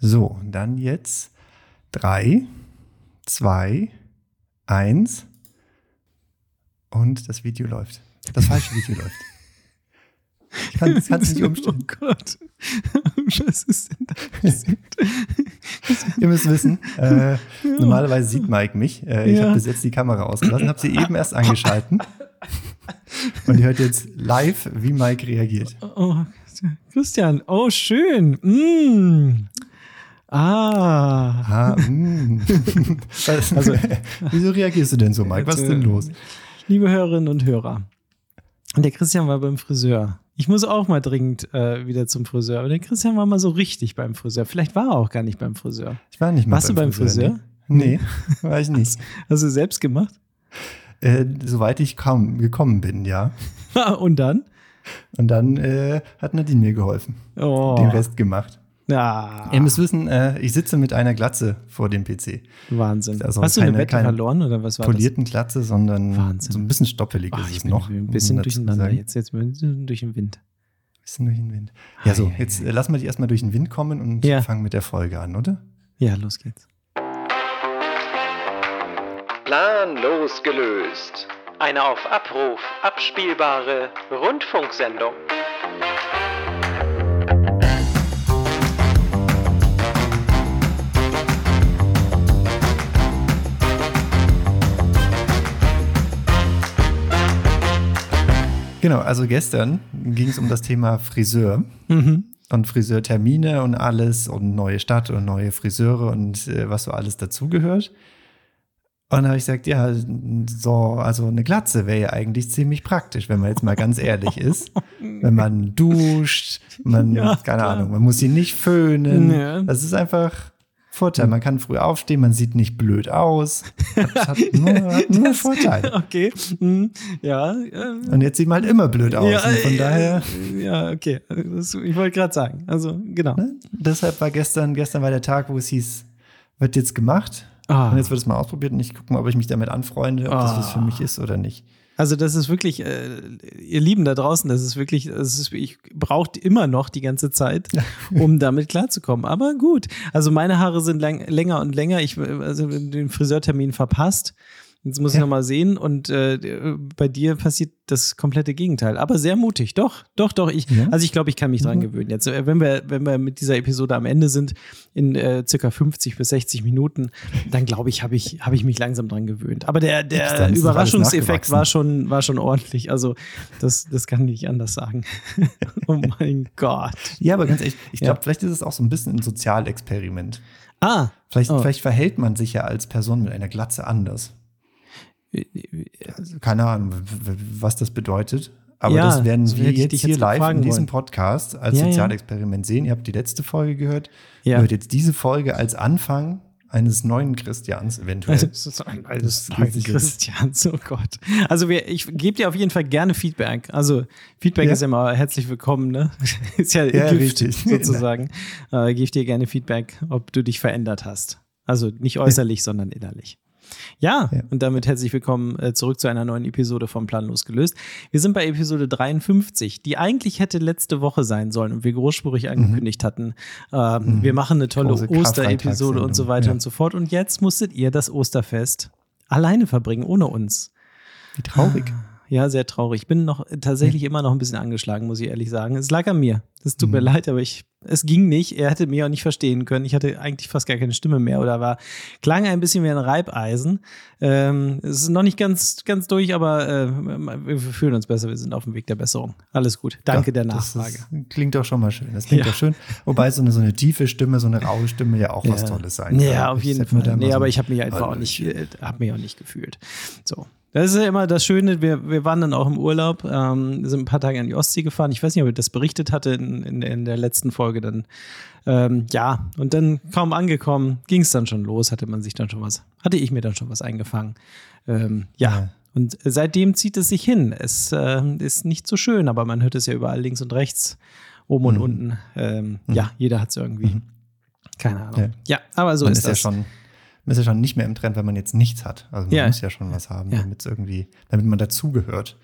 So, dann jetzt drei, zwei, eins und das Video läuft. Das falsche Video läuft. Ich kann es nicht umstellen. Oh Gott. Was ist denn da passiert? Ihr müsst wissen, äh, normalerweise sieht Mike mich. Äh, ich Ja. habe bis jetzt die Kamera ausgelassen, habe sie eben erst angeschalten. Und ihr hört jetzt live, wie Mike reagiert. Oh, Christian, oh, schön. Mm. Ah. Ah, mm. Also- Wieso reagierst du denn so, Mike? Was ist denn los? Liebe Hörerinnen und Hörer, der Christian war beim Friseur. Ich muss auch mal dringend äh, wieder zum Friseur. Aber der Christian war mal so richtig beim Friseur. Vielleicht war er auch gar nicht beim Friseur. Ich war nicht mal Warst du beim Friseur? Nee, nee war ich nicht. Hast du selbst gemacht? Äh, soweit ich kaum gekommen bin, ja. Und dann? Und dann äh, hat Nadine mir geholfen, Oh. den Rest gemacht. Ja, Ihr müsst wissen, äh, ich sitze mit einer Glatze vor dem PC. Wahnsinn. Also Hast du eine keine- Wette keine verloren oder was war Polierten Glatze, sondern Wahnsinn. so ein bisschen stoppelig das? Ach, ist ich es bin noch. ein bisschen dazu durcheinander jetzt. Jetzt durch den Wind. Bisschen durch den Wind. Ja, so, jetzt äh, lassen wir die erstmal durch den Wind kommen und Ja. fangen mit der Folge an, oder? Ja, los geht's. Planlos gelöst. Eine auf Abruf abspielbare Rundfunksendung. Genau, also gestern ging es um das Thema Friseur Mhm. und Friseurtermine und alles und neue Stadt und neue Friseure und äh, was so alles dazugehört. Und dann habe ich gesagt, ja, so, also eine Glatze wäre ja eigentlich ziemlich praktisch, wenn man jetzt mal ganz ehrlich ist. Wenn man duscht, man, Ja, keine klar. Ahnung, man muss sie nicht föhnen. Ja. Das ist einfach Vorteil. Man kann früh aufstehen, man sieht nicht blöd aus. Das hat nur, hat nur Vorteile. Okay. Mhm. Ja. äh, Und jetzt sieht man halt immer blöd aus. ja, von äh, daher, Ja, okay. Das, ich wollte gerade sagen. Also, genau. ne? deshalb war gestern, gestern war der Tag, wo es hieß, wird jetzt gemacht. Ah. Und jetzt wird es mal ausprobiert und ich gucke mal, ob ich mich damit anfreunde, ob das was für mich ist oder nicht. Also das ist wirklich, äh, ihr Lieben da draußen, das ist wirklich, das ist, ich braucht immer noch die ganze Zeit, um damit klarzukommen. Aber gut, also meine Haare sind lang, länger und länger. Ich äh, also den Friseurtermin verpasst. Jetzt muss ich Ja. noch mal sehen und äh, bei dir passiert das komplette Gegenteil. Aber sehr mutig, doch, doch, doch. Ich, Ja. also ich glaube, ich kann mich dran Mhm. gewöhnen. Jetzt, äh, wenn wir, wenn wir mit dieser Episode am Ende sind in äh, circa 50 bis 60 Minuten, dann glaube ich, habe ich, habe ich mich langsam dran gewöhnt. Aber der, der Überraschungseffekt war schon, war schon ordentlich. Also das, das kann ich nicht anders sagen. oh mein Gott. Ja, aber ganz ehrlich, ich glaube, Ja. vielleicht ist es auch so ein bisschen ein Sozialexperiment. Ah, Vielleicht, Oh. vielleicht verhält man sich ja als Person mit einer Glatze anders. Also, keine Ahnung, was das bedeutet. Aber Ja, das werden wir jetzt hier jetzt live in diesem wollen. Podcast als Ja. Sozialexperiment sehen. Ihr habt die letzte Folge gehört. Ja. Ihr hört jetzt diese Folge als Anfang eines neuen Christians eventuell. Also, das ist ein altes Das geht sich jetzt- Christians, oh Gott. Also wir, ich gebe dir auf jeden Fall gerne Feedback. Also Feedback Ja. ist ja immer herzlich willkommen, ne? Ist ja, Ja, Gift richtig. sozusagen. äh, gebe dir gerne Feedback, ob du dich verändert hast. Also nicht äußerlich, sondern innerlich. Ja, Ja. und damit herzlich willkommen äh, zurück zu einer neuen Episode vom Planlos gelöst. Wir sind bei Episode 53, die eigentlich hätte letzte Woche sein sollen und wir großspurig angekündigt hatten. Ähm, Wir machen eine tolle Mhm. Osterepisode und so weiter ja. und so fort. Und jetzt musstet ihr das Osterfest alleine verbringen, ohne uns. Wie traurig. Ja, sehr traurig. Ich bin noch tatsächlich immer noch ein bisschen angeschlagen, muss ich ehrlich sagen. Es lag an mir. Es tut Mhm. mir leid, aber ich, es ging nicht. Er hätte mich auch nicht verstehen können. Ich hatte eigentlich fast gar keine Stimme mehr oder war, klang ein bisschen wie ein Reibeisen. Ähm, es ist noch nicht ganz, ganz durch, aber äh, wir fühlen uns besser. Wir sind auf dem Weg der Besserung. Alles gut. Danke Ja, der das Nachfrage. Ist, klingt doch schon mal schön. Das klingt Ja. doch schön. Wobei so eine, so eine tiefe Stimme, so eine raue Stimme ja auch was Ja. Tolles sein kann. Ja, auf jeden Fall. Nee, so aber ich habe mich einfach auch nicht, äh, hab mich auch nicht gefühlt. So. Das ist ja immer das Schöne, wir, wir waren dann auch im Urlaub, ähm, sind ein paar Tage an die Ostsee gefahren. Ich weiß nicht, ob ich das berichtet hatte in, in, in der letzten Folge dann. Ähm, ja, und dann kaum angekommen, ging es dann schon los, hatte man sich dann schon was, hatte ich mir dann schon was eingefangen. Ähm, ja. Ja. Und seitdem zieht es sich hin. Es äh, ist nicht so schön, aber man hört es ja überall links und rechts, oben und Mhm. unten. Ähm, Ja, jeder hat es irgendwie. Keine Ahnung. Ja. Ja, aber so man ist, ist, ja das. schon, man ist ja schon nicht mehr im Trend, wenn man jetzt nichts hat. Also man Ja. muss ja schon was haben, Ja. damit irgendwie, damit man dazugehört.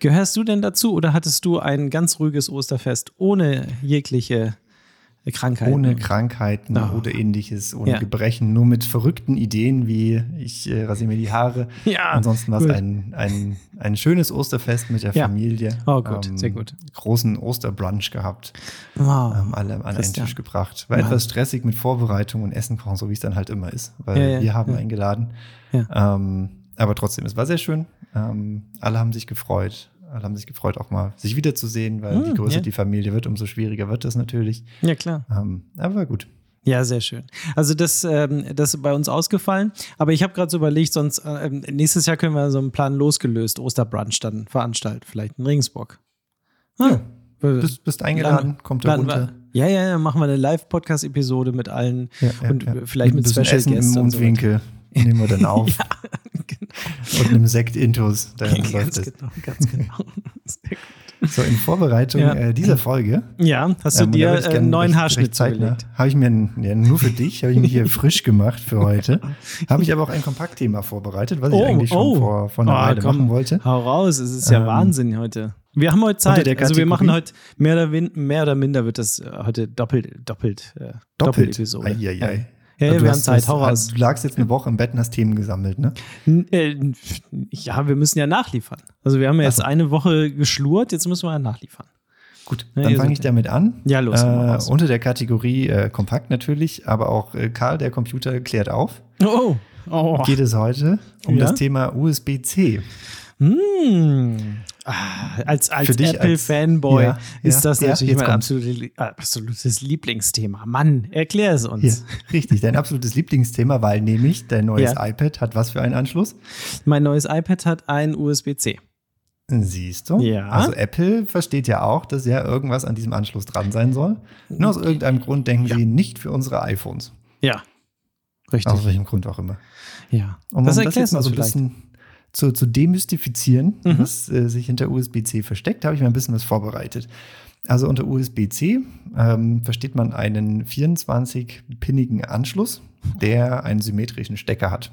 Gehörst du denn dazu oder hattest du ein ganz ruhiges Osterfest ohne jegliche Krankheiten. Ohne Krankheiten Oh. oder ähnliches, ohne Ja. Gebrechen, nur mit verrückten Ideen wie ich äh, rasiere mir die Haare. Ja, Ansonsten war es ein, ein, ein schönes Osterfest mit der Ja. Familie. Oh, gut, sehr gut. Großen Osterbrunch gehabt, Wow. ähm, alle an einen Christian. Tisch gebracht. War Mann. etwas stressig mit Vorbereitung und Essen kochen, so wie es dann halt immer ist, weil Ja, wir haben eingeladen. Ähm, aber trotzdem, es war sehr schön. Ähm, alle haben sich gefreut. Alle haben sich gefreut, auch mal sich wiederzusehen, weil Hm, je größer ja. die Familie wird, umso schwieriger wird das natürlich. Ja, klar. Ähm, aber gut. Ja, sehr schön. Also das, ähm, das ist bei uns ausgefallen. Aber ich habe gerade so überlegt, sonst äh, ähm, nächstes Jahr können wir so einen Plan losgelöst, Osterbrunch dann veranstalten, vielleicht in Regensburg. Ah, Ja. Bist, bist eingeladen, kommt da runter. Ja, ja, ja, machen wir eine Live-Podcast-Episode mit allen Ja, und vielleicht mit Special Essen Guests im und so. Mundwinkel nehmen wir dann auf. genau. Und einem Sekt-Intus. Dann läuft ganz es. genau, ganz genau. Sehr gut. So, in Vorbereitung Ja. äh, dieser Folge. Ja, hast du ähm, dir ich äh, einen neuen Haarschnitt zugelegt? Habe ich mir, einen- ja, nur für dich, habe ich mich hier frisch gemacht für heute. Habe ich aber auch ein Kompaktthema vorbereitet, was ich Oh, eigentlich schon oh. vor, vor einer Ah, Weile komm, machen wollte. Hau raus, es ist ja Ähm, Wahnsinn heute. Wir haben heute Zeit. Also wir machen heute mehr oder, mehr oder minder wird das äh, heute doppelt, doppelt, äh, Doppelt. Doppelepisode. Ai, ai, ai. Du wir haben Zeit, hau raus. Du lagst jetzt eine Woche im Bett und hast Themen gesammelt, ne? Äh, Ja, wir müssen ja nachliefern. Also wir haben ja jetzt so. eine Woche geschlurt, jetzt müssen wir ja nachliefern. Gut, Ja, dann fange ich damit an. Ja, los, Äh, unter der Kategorie äh, Kompakt natürlich, aber auch äh, Karl, der Computer, klärt auf. Oh, oh. Geht es heute um Ja? das Thema USB-C. Ah, als als Apple-Fanboy Ja, ist das ja, natürlich mein absolute, absolutes Lieblingsthema. Mann, erklär es uns. Ja, richtig, dein absolutes Lieblingsthema, weil nämlich dein neues iPad hat was für einen Anschluss? Mein neues iPad hat ein USB-C. Siehst du? Ja. Also Apple versteht ja auch, dass ja irgendwas an diesem Anschluss dran sein soll. Nur aus irgendeinem Grund denken sie nicht für unsere iPhones. Ja. Richtig. Aus welchem Grund auch immer. ja. Um das das, das erklärst jetzt du mal uns so ein bisschen zu, zu demystifizieren, Mhm. was äh, sich hinter USB-C versteckt, habe ich mir ein bisschen was vorbereitet. Also unter USB-C ähm, versteht man einen 24-pinnigen Anschluss, der einen symmetrischen Stecker hat.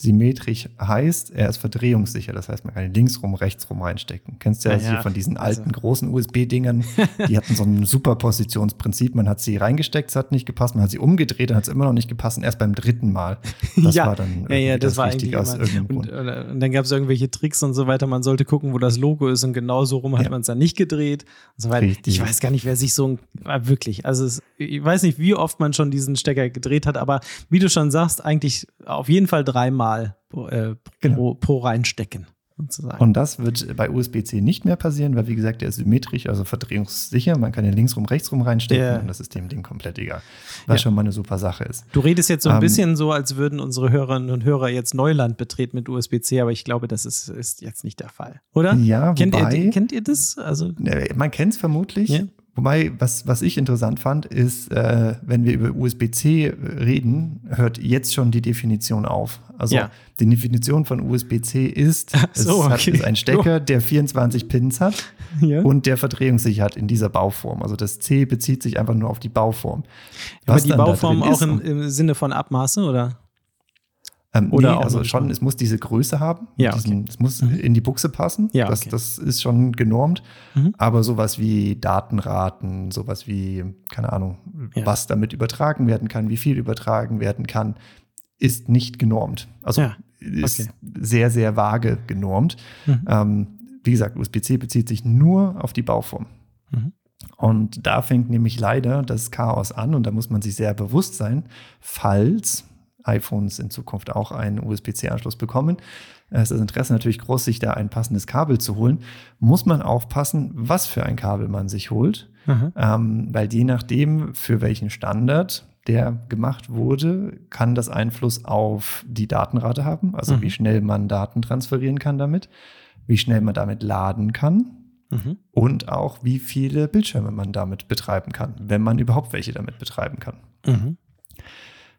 Symmetrisch heißt, er ist verdrehungssicher. Das heißt, man kann ihn links rum, rechts rum reinstecken. Kennst du ja, Ja, hier von diesen Also- alten großen USB-Dingern. Die hatten so ein Superpositionsprinzip. Man hat sie reingesteckt, es hat nicht gepasst. Man hat sie umgedreht, dann hat es immer noch nicht gepasst. Und erst beim dritten Mal. Das ja, war dann ja, ja, irgendwie das war eigentlich aus irgendeinem und, Grund. und dann gab es irgendwelche Tricks und so weiter. Man sollte gucken, wo das Logo ist und genau so rum hat man es dann nicht gedreht und so weiter. Richtig. Ich weiß gar nicht, wer sich so ein, äh, wirklich, also es, ich weiß nicht, wie oft man schon diesen Stecker gedreht hat, aber wie du schon sagst, eigentlich auf jeden Fall dreimal pro, äh, Genau. pro, pro reinstecken. Sozusagen. Und das wird bei USB-C nicht mehr passieren, weil wie gesagt, der ist symmetrisch, also verdrehungssicher. Man kann ihn links rum, rechts rum reinstecken Ja. und das ist dem Ding komplett egal. Was Ja. schon mal eine super Sache ist. Du redest jetzt so ein Ähm, bisschen so, als würden unsere Hörerinnen und Hörer jetzt Neuland betreten mit USB-C, aber ich glaube, das ist, ist jetzt nicht der Fall, oder? Ja, kennt, wobei- ihr, kennt ihr das? Also, Man kennt es vermutlich. Ja. Wobei, was, was ich interessant fand, ist, äh, wenn wir über USB-C reden, hört jetzt schon die Definition auf. Also Ja. die Definition von USB-C ist, so, es hat, okay. ist ein Stecker, der 24 Pins hat ja. und der verdrehungssicher hat in dieser Bauform. Also das C bezieht sich einfach nur auf die Bauform. aber Was die dann da Bauform auch im, im Sinne von Abmaße, oder? Ähm, Oder nee, also schon, es muss diese Größe haben. Ja, Diesen, Es muss Mhm. in die Buchse passen. Ja, das, okay. das ist schon genormt. Mhm. Aber sowas wie Datenraten, sowas wie, keine Ahnung, Ja. was damit übertragen werden kann, wie viel übertragen werden kann, ist nicht genormt. Also Ja, ist okay. sehr, sehr vage genormt. Mhm. Ähm, wie gesagt, USB-C bezieht sich nur auf die Bauform. Mhm. Und da fängt nämlich leider das Chaos an und da muss man sich sehr bewusst sein, falls iPhones in Zukunft auch einen USB-C-Anschluss bekommen. Es ist das Interesse natürlich groß, sich da ein passendes Kabel zu holen. Muss man aufpassen, was für ein Kabel man sich holt, ähm, weil je nachdem, für welchen Standard der gemacht wurde, kann das Einfluss auf die Datenrate haben, also Mhm. wie schnell man Daten transferieren kann damit, wie schnell man damit laden kann Mhm. und auch wie viele Bildschirme man damit betreiben kann, wenn man überhaupt welche damit betreiben kann. Mhm.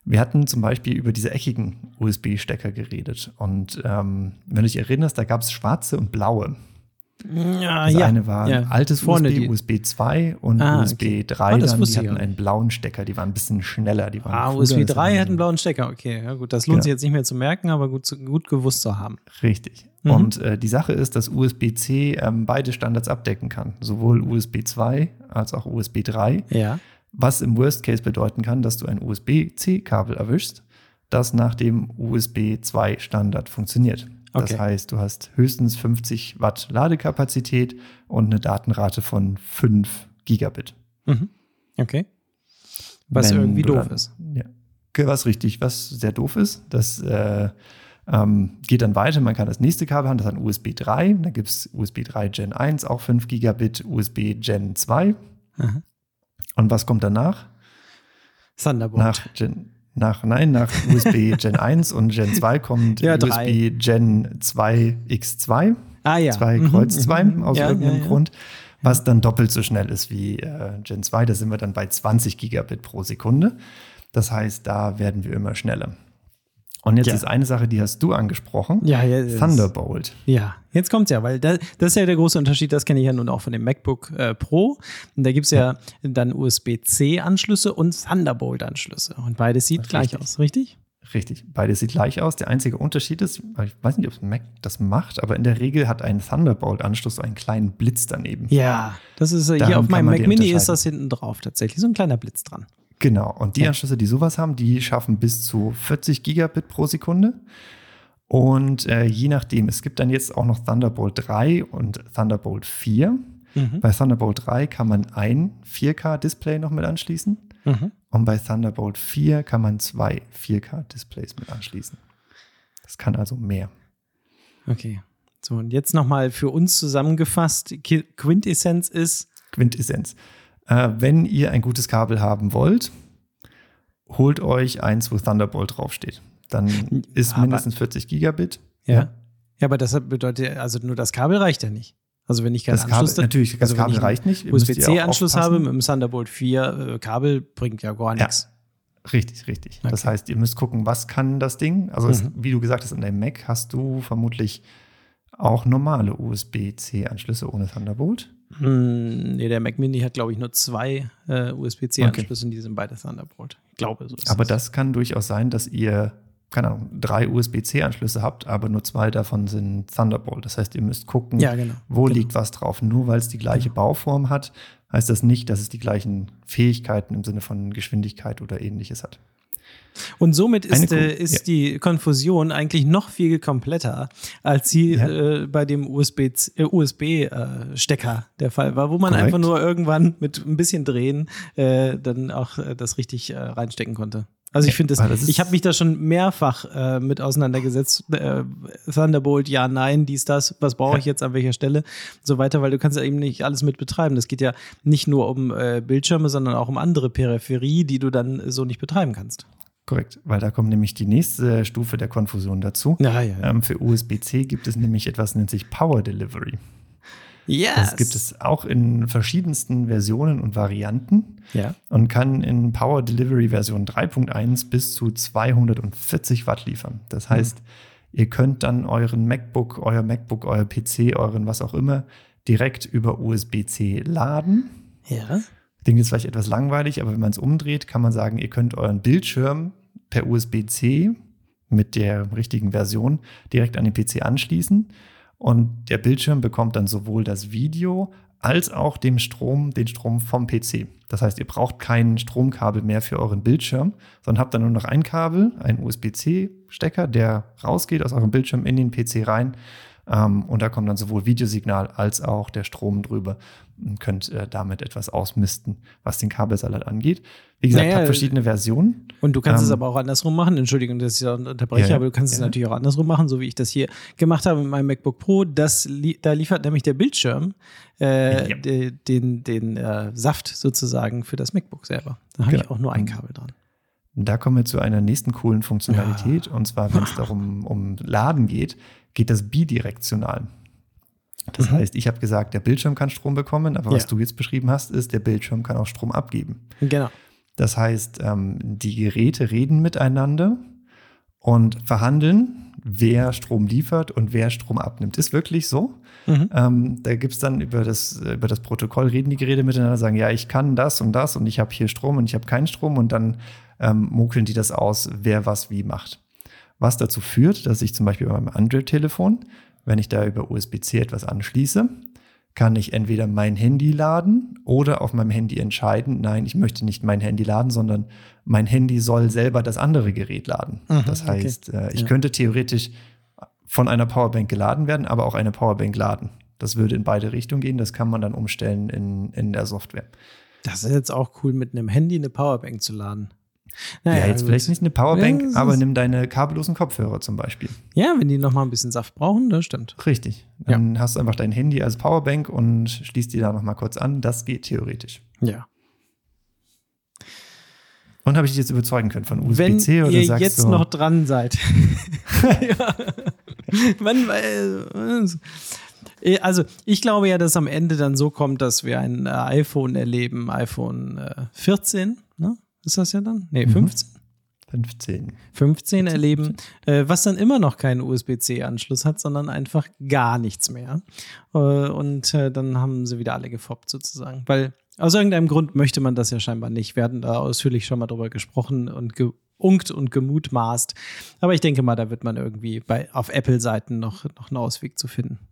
Wir hatten zum Beispiel über diese eckigen USB-Stecker geredet. Und ähm, wenn du dich erinnerst, da gab es schwarze und blaue. Ja, Das ja. eine war ja. altes Vorne USB, die- USB 2 und Ah, USB okay. 3. Ah, das dann, die hatten auch einen blauen Stecker, die waren ein bisschen schneller. Die waren Ah, cooler, USB das 3 waren hat einen blauen Stecker, okay. Ja, gut, das lohnt Genau. sich jetzt nicht mehr zu merken, aber gut, gut gewusst zu haben. Richtig. Mhm. Und äh, die Sache ist, dass USB-C ähm, beide Standards abdecken kann. Sowohl USB 2 als auch USB 3. Ja. Was im Worst Case bedeuten kann, dass du ein USB-C-Kabel erwischst, das nach dem USB 2 Standard funktioniert. Okay. Das heißt, du hast höchstens 50 Watt Ladekapazität und eine Datenrate von 5 Gigabit. Mhm. Okay. Was Wenn irgendwie doof dann, ist. Ja. Was richtig, was sehr doof ist. Das äh, ähm, geht dann weiter. Man kann das nächste Kabel haben, das hat ein USB 3. Da gibt es USB 3 Gen 1, auch 5 Gigabit, USB Gen 2. Aha. Und was kommt danach? Thunderbolt. Nach Gen, nach, nein, nach USB Gen 1 und Gen 2 kommt ja, USB Gen 2 X2. Ah ja. 2 mhm, Kreuz 2 mhm, aus ja, irgendeinem ja, Grund. Was dann doppelt so schnell ist wie äh, Gen 2. Da sind wir dann bei 20 Gigabit pro Sekunde. Das heißt, da werden wir immer schneller. Und jetzt ja. ist eine Sache, die hast du angesprochen. Ja, ja Thunderbolt. Ja, jetzt kommt es ja, weil da, das ist ja der große Unterschied, das kenne ich ja nun auch von dem MacBook äh, Pro. Und da gibt es ja, ja, dann USB-C-Anschlüsse und Thunderbolt-Anschlüsse. Und beides sieht gleich aus, richtig? Richtig, beides sieht gleich aus. Der einzige Unterschied ist, ich weiß nicht, ob das Mac das macht, aber in der Regel hat ein Thunderbolt-Anschluss so einen kleinen Blitz daneben. Ja, das ist Daran hier auf meinem Mac Mini ist das hinten drauf tatsächlich, so ein kleiner Blitz dran. Genau. Und die Anschlüsse, die sowas haben, die schaffen bis zu 40 Gigabit pro Sekunde. Und äh, je nachdem, es gibt dann jetzt auch noch Thunderbolt 3 und Thunderbolt 4. Mhm. Bei Thunderbolt 3 kann man ein 4K-Display noch mit anschließen. Mhm. Und bei Thunderbolt 4 kann man zwei 4K-Displays mit anschließen. Das kann also mehr. Okay. So, und jetzt nochmal für uns zusammengefasst: Quintessenz ist. Quintessenz. Äh, wenn ihr ein gutes Kabel haben wollt, holt euch eins, wo Thunderbolt draufsteht. Dann ist aber, mindestens 40 Gigabit. Ja. ja. Ja, aber das bedeutet, also nur das Kabel reicht ja nicht. Also wenn ich keinen das Anschluss Kabel, natürlich, das also Kabel reicht nicht. USB-C-Anschluss habe mit dem Thunderbolt 4 äh, Kabel bringt ja gar nichts. Ja, richtig, richtig. Okay. Das heißt, ihr müsst gucken, was kann das Ding? Also mhm. es, wie du gesagt hast, in deinem Mac hast du vermutlich auch normale USB-C-Anschlüsse ohne Thunderbolt. Hm, nee, der Mac Mini hat, glaube ich, nur zwei äh, USB-C-Anschlüsse okay. und die sind beide Thunderbolt. Ich glaube, so ist Aber das. das kann durchaus sein, dass ihr, keine Ahnung, drei USB-C-Anschlüsse habt, aber nur zwei davon sind Thunderbolt. Das heißt, ihr müsst gucken, ja, genau. wo genau. liegt was drauf. Nur weil es die gleiche genau. Bauform hat, heißt das nicht, dass es die gleichen Fähigkeiten im Sinne von Geschwindigkeit oder ähnliches hat. Und somit ist, äh, ist ja. die Konfusion eigentlich noch viel kompletter, als sie ja. äh, bei dem USB-Stecker äh, USB, äh, der Fall war, wo man Korrekt. einfach nur irgendwann mit ein bisschen Drehen äh, dann auch äh, das richtig reinstecken konnte. Also ich finde das, das ich habe mich da schon mehrfach äh, mit auseinandergesetzt. Äh, Thunderbolt, ja, nein, dies, das, was brauche ich jetzt an welcher Stelle, so weiter, weil du kannst ja eben nicht alles mit betreiben. Das geht ja nicht nur um äh, Bildschirme, sondern auch um andere Peripherie, die du dann so nicht betreiben kannst. Korrekt, weil da kommt nämlich die nächste Stufe der Konfusion dazu. Ja, ja, ja. Ähm, für USB-C gibt es nämlich etwas, nennt sich Power Delivery. Yes. Das gibt es auch in verschiedensten Versionen und Varianten ja. und kann in Power Delivery Version 3.1 bis zu 240 Watt liefern. Das mhm. heißt, mhm. ihr könnt dann euren MacBook, euer MacBook, euer PC, euren was auch immer direkt über USB-C laden. Ja. Klingt jetzt vielleicht etwas langweilig, aber wenn man es umdreht, kann man sagen, ihr könnt euren Bildschirm per USB-C mit der richtigen Version direkt an den PC anschließen. Und der Bildschirm bekommt dann sowohl das Video als auch den Strom, den Strom vom PC. Das heißt, ihr braucht kein Stromkabel mehr für euren Bildschirm, sondern habt dann nur noch ein Kabel, einen USB-C-Stecker, der rausgeht aus eurem Bildschirm in den PC rein. Ähm, und da kommt dann sowohl Videosignal als auch der Strom drüber und könnt äh, damit etwas ausmisten, was den Kabelsalat angeht. Wie gesagt, naja, habt verschiedene Versionen. Und du kannst ähm, es aber auch andersrum machen. Entschuldigung, dass ich da unterbreche, ja, aber du kannst ja. es natürlich auch andersrum machen, so wie ich das hier gemacht habe mit meinem MacBook Pro. Das, da liefert nämlich der Bildschirm äh, ja. den, den, den äh, Saft sozusagen für das MacBook selber. Da habe genau. ich auch nur ein Kabel dran. Da kommen wir zu einer nächsten coolen Funktionalität. Und zwar, wenn es darum um Laden geht, geht das bidirektional. Das mhm. heißt, ich habe gesagt, der Bildschirm kann Strom bekommen, aber ja. was du jetzt beschrieben hast, ist, der Bildschirm kann auch Strom abgeben. Genau. Das heißt, ähm, die Geräte reden miteinander und verhandeln, wer Strom liefert und wer Strom abnimmt. Ist wirklich so. Mhm. Ähm, da gibt es dann über das, über das Protokoll, reden die Geräte miteinander, sagen, ja, ich kann das und das und ich habe hier Strom und ich habe keinen Strom und dann ähm, mokeln die das aus, wer was wie macht. Was dazu führt, dass ich zum Beispiel bei meinem Android-Telefon wenn ich da über USB-C etwas anschließe, kann ich entweder mein Handy laden oder auf meinem Handy entscheiden, nein, ich möchte nicht mein Handy laden, sondern mein Handy soll selber das andere Gerät laden. Mhm, das heißt, okay. äh, ich ja. könnte theoretisch von einer Powerbank geladen werden, aber auch eine Powerbank laden. Das würde in beide Richtungen gehen. Das kann man dann umstellen in, in der Software. Das ist jetzt auch cool, mit einem Handy eine Powerbank zu laden. Naja, ja, jetzt vielleicht nicht eine Powerbank, ja, aber nimm deine kabellosen Kopfhörer zum Beispiel. Ja, wenn die noch mal ein bisschen Saft brauchen, das stimmt. Richtig. Dann ja. hast du einfach dein Handy als Powerbank und schließt die da noch mal kurz an. Das geht theoretisch. Ja. Und habe ich dich jetzt überzeugen können von USB-C oder ihr sagst jetzt noch dran seid. ja. Wann, äh, also ich glaube ja, dass am Ende dann so kommt, dass wir ein äh, iPhone erleben, iPhone 14, äh, ne? Ist das ja dann? Nee, 15. Mhm. 15. 15 erleben, äh, was dann immer noch keinen USB-C-Anschluss hat, sondern einfach gar nichts mehr. Äh, und äh, dann haben sie wieder alle gefoppt sozusagen. Weil aus irgendeinem Grund möchte man das ja scheinbar nicht. Wir hatten da ausführlich schon mal drüber gesprochen und geunkt und gemutmaßt. Aber ich denke mal, da wird man irgendwie bei, auf Apple-Seiten noch, noch einen Ausweg zu finden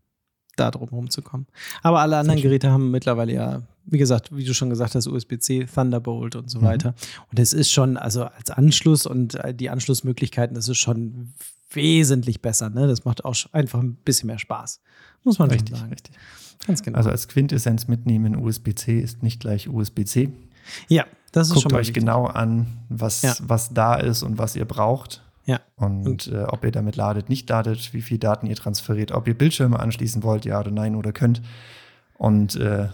da drum rumzukommen. Aber alle anderen Geräte haben mittlerweile ja, wie gesagt, wie du schon gesagt hast, USB-C, Thunderbolt und so mhm. weiter. Und es ist schon, also als Anschluss und äh, die Anschlussmöglichkeiten, das ist schon wesentlich besser. Ne? Das macht auch einfach ein bisschen mehr Spaß. Muss man richtig, sagen. Richtig. Ganz genau. Also als Quintessenz mitnehmen, USB-C ist nicht gleich USB-C. Ja, das ist Guckt schon mal euch wichtig. genau an, was, ja. was da ist und was ihr braucht. Ja. Und, und äh, ob ihr damit ladet, nicht ladet, wie viel Daten ihr transferiert, ob ihr Bildschirme anschließen wollt, ja oder nein oder könnt. Und äh,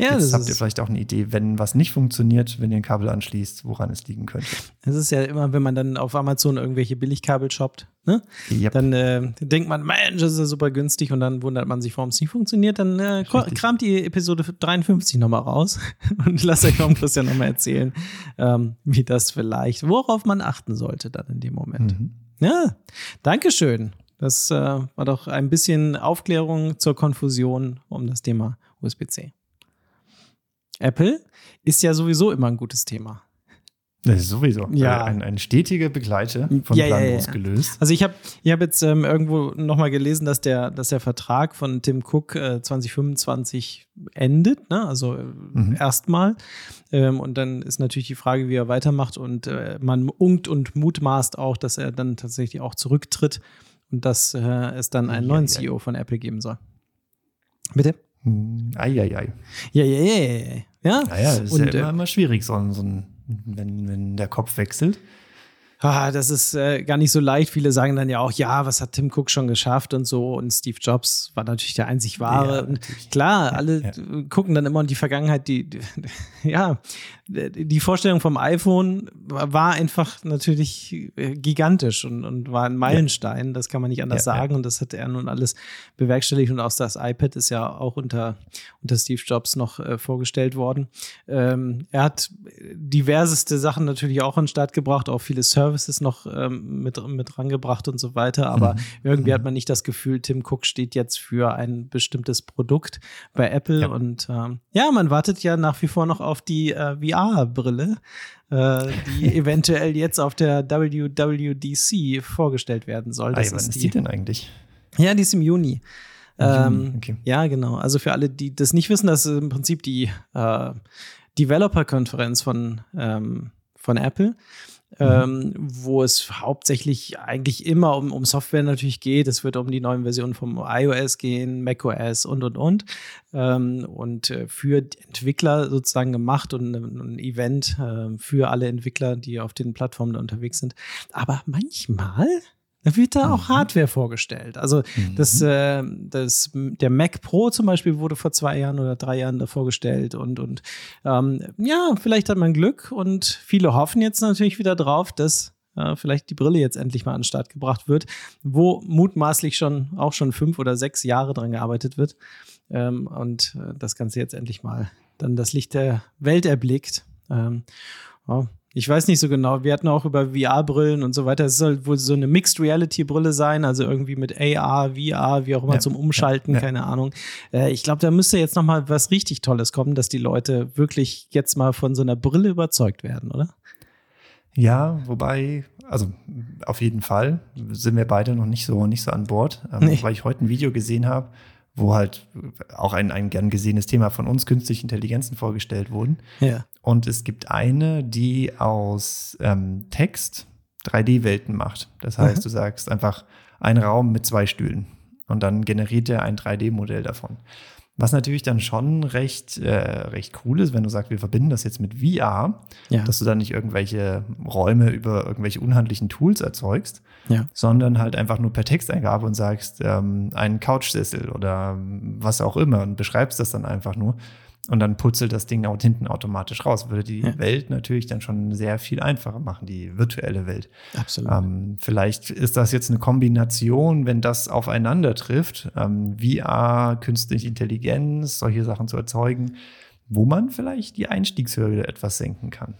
ja, Jetzt habt ihr vielleicht auch eine Idee, wenn was nicht funktioniert, wenn ihr ein Kabel anschließt, woran es liegen könnte. Es ist ja immer, wenn man dann auf Amazon irgendwelche Billigkabel shoppt, ne? Yep. dann äh, denkt man, Mensch, das ist ja super günstig und dann wundert man sich, warum es nicht funktioniert. Dann äh, kramt die Episode 53 nochmal raus und lasst euch vom Christian nochmal erzählen, ähm, wie das vielleicht, worauf man achten sollte dann in dem Moment. Mhm. Ja, Dankeschön. Das äh, war doch ein bisschen Aufklärung zur Konfusion um das Thema USB-C. Apple ist ja sowieso immer ein gutes Thema. Das ist sowieso. Ja. Ein, ein stetiger Begleiter von ja, Planlos ja, ja. gelöst. Also ich habe ich hab jetzt ähm, irgendwo nochmal gelesen, dass der, dass der Vertrag von Tim Cook äh, 2025 endet, ne? also äh, mhm. erstmal. Ähm, und dann ist natürlich die Frage, wie er weitermacht. Und äh, man unkt und mutmaßt auch, dass er dann tatsächlich auch zurücktritt und dass äh, es dann einen neuen CEO von Apple geben soll. Bitte? Eieiei. Ja, ja, ja, ja. Ja, naja, das ist und, ja immer, äh, immer schwierig, so, so ein, wenn, wenn der Kopf wechselt. Ah, das ist äh, gar nicht so leicht. Viele sagen dann ja auch, ja, was hat Tim Cook schon geschafft und so. Und Steve Jobs war natürlich der einzig wahre. Ja, und klar, alle ja. gucken dann immer in die Vergangenheit. Die, die, ja, die Vorstellung vom iPhone war einfach natürlich äh, gigantisch und, und war ein Meilenstein. Ja. Das kann man nicht anders sagen. Und das hat er nun alles bewerkstelligt. Und auch das iPad ist ja auch unter, unter Steve Jobs noch äh, vorgestellt worden. Ähm, er hat diverseste Sachen natürlich auch an den Start gebracht, auch viele Services noch ähm, mit, mit rangebracht und so weiter. Aber mhm. irgendwie hat mhm. man nicht das Gefühl, Tim Cook steht jetzt für ein bestimmtes Produkt bei Apple. Ja. Und ähm, ja, man wartet ja nach wie vor noch auf die äh, VR-Brille, äh, die eventuell jetzt auf der WWDC vorgestellt werden soll. Das ah, wann ist die, die denn eigentlich? Ja, die ist im Juni. Ähm, okay. Ja, genau. Also für alle, die das nicht wissen, das ist im Prinzip die äh, Developer-Konferenz von, ähm, von Apple. Mhm. Ähm, wo es hauptsächlich eigentlich immer um, um Software natürlich geht. Es wird um die neuen Versionen vom iOS gehen, macOS und und und. Ähm, und äh, für Entwickler sozusagen gemacht und ein Event äh, für alle Entwickler, die auf den Plattformen unterwegs sind. Aber manchmal da wird da auch mhm. Hardware vorgestellt. Also mhm. das, äh, das, der Mac Pro zum Beispiel wurde vor zwei Jahren oder drei Jahren da vorgestellt und, und ähm, ja, vielleicht hat man Glück und viele hoffen jetzt natürlich wieder drauf, dass äh, vielleicht die Brille jetzt endlich mal an den Start gebracht wird, wo mutmaßlich schon auch schon fünf oder sechs Jahre dran gearbeitet wird ähm, und äh, das Ganze jetzt endlich mal dann das Licht der Welt erblickt. Ähm, oh, ich weiß nicht so genau. Wir hatten auch über VR-Brillen und so weiter. Es soll wohl so eine Mixed Reality-Brille sein, also irgendwie mit AR, VR, wie auch immer ja, zum Umschalten, ja, ja. keine Ahnung. Äh, ich glaube, da müsste jetzt noch mal was richtig Tolles kommen, dass die Leute wirklich jetzt mal von so einer Brille überzeugt werden, oder? Ja, wobei, also auf jeden Fall sind wir beide noch nicht so nicht so an Bord, ähm, nee. weil ich heute ein Video gesehen habe, wo halt auch ein, ein gern gesehenes Thema von uns, künstliche Intelligenzen, vorgestellt wurden. Ja. Und es gibt eine, die aus ähm, Text 3D-Welten macht. Das heißt, Mhm. du sagst einfach ein Raum mit zwei Stühlen und dann generiert er ein 3D-Modell davon. Was natürlich dann schon recht, äh, recht cool ist, wenn du sagst, wir verbinden das jetzt mit VR, Ja. dass du dann nicht irgendwelche Räume über irgendwelche unhandlichen Tools erzeugst, Ja. sondern halt einfach nur per Texteingabe und sagst, ähm, einen Couchsessel oder was auch immer und beschreibst das dann einfach nur. Und dann putzelt das Ding auch hinten automatisch raus. Würde die Ja. Welt natürlich dann schon sehr viel einfacher machen, die virtuelle Welt. Absolut. Ähm, vielleicht ist das jetzt eine Kombination, wenn das aufeinander trifft, ähm, VR, künstliche Intelligenz, solche Sachen zu erzeugen, wo man vielleicht die Einstiegshürde etwas senken kann.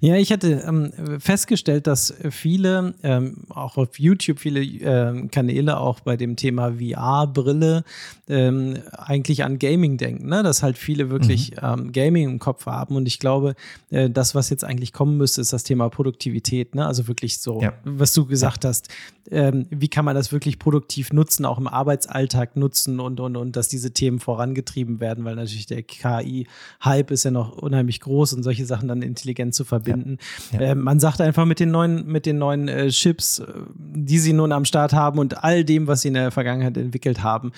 Ja, ich hatte ähm, festgestellt, dass viele, ähm, auch auf YouTube, viele ähm, Kanäle auch bei dem Thema VR-Brille ähm, eigentlich an Gaming denken, ne? dass halt viele wirklich ähm, Gaming im Kopf haben. Und ich glaube, äh, das, was jetzt eigentlich kommen müsste, ist das Thema Produktivität. Ne? Also wirklich so, Ja. was du gesagt hast, ähm, wie kann man das wirklich produktiv nutzen, auch im Arbeitsalltag nutzen und, und, und dass diese Themen vorangetrieben werden, weil natürlich der KI-Hype ist ja noch unheimlich groß und solche Sachen dann intelligent zu verbinden. Ja. Ähm, man sagt einfach mit den neuen, mit den neuen äh, Chips, äh, die sie nun am Start haben und all dem, was sie in der Vergangenheit entwickelt haben,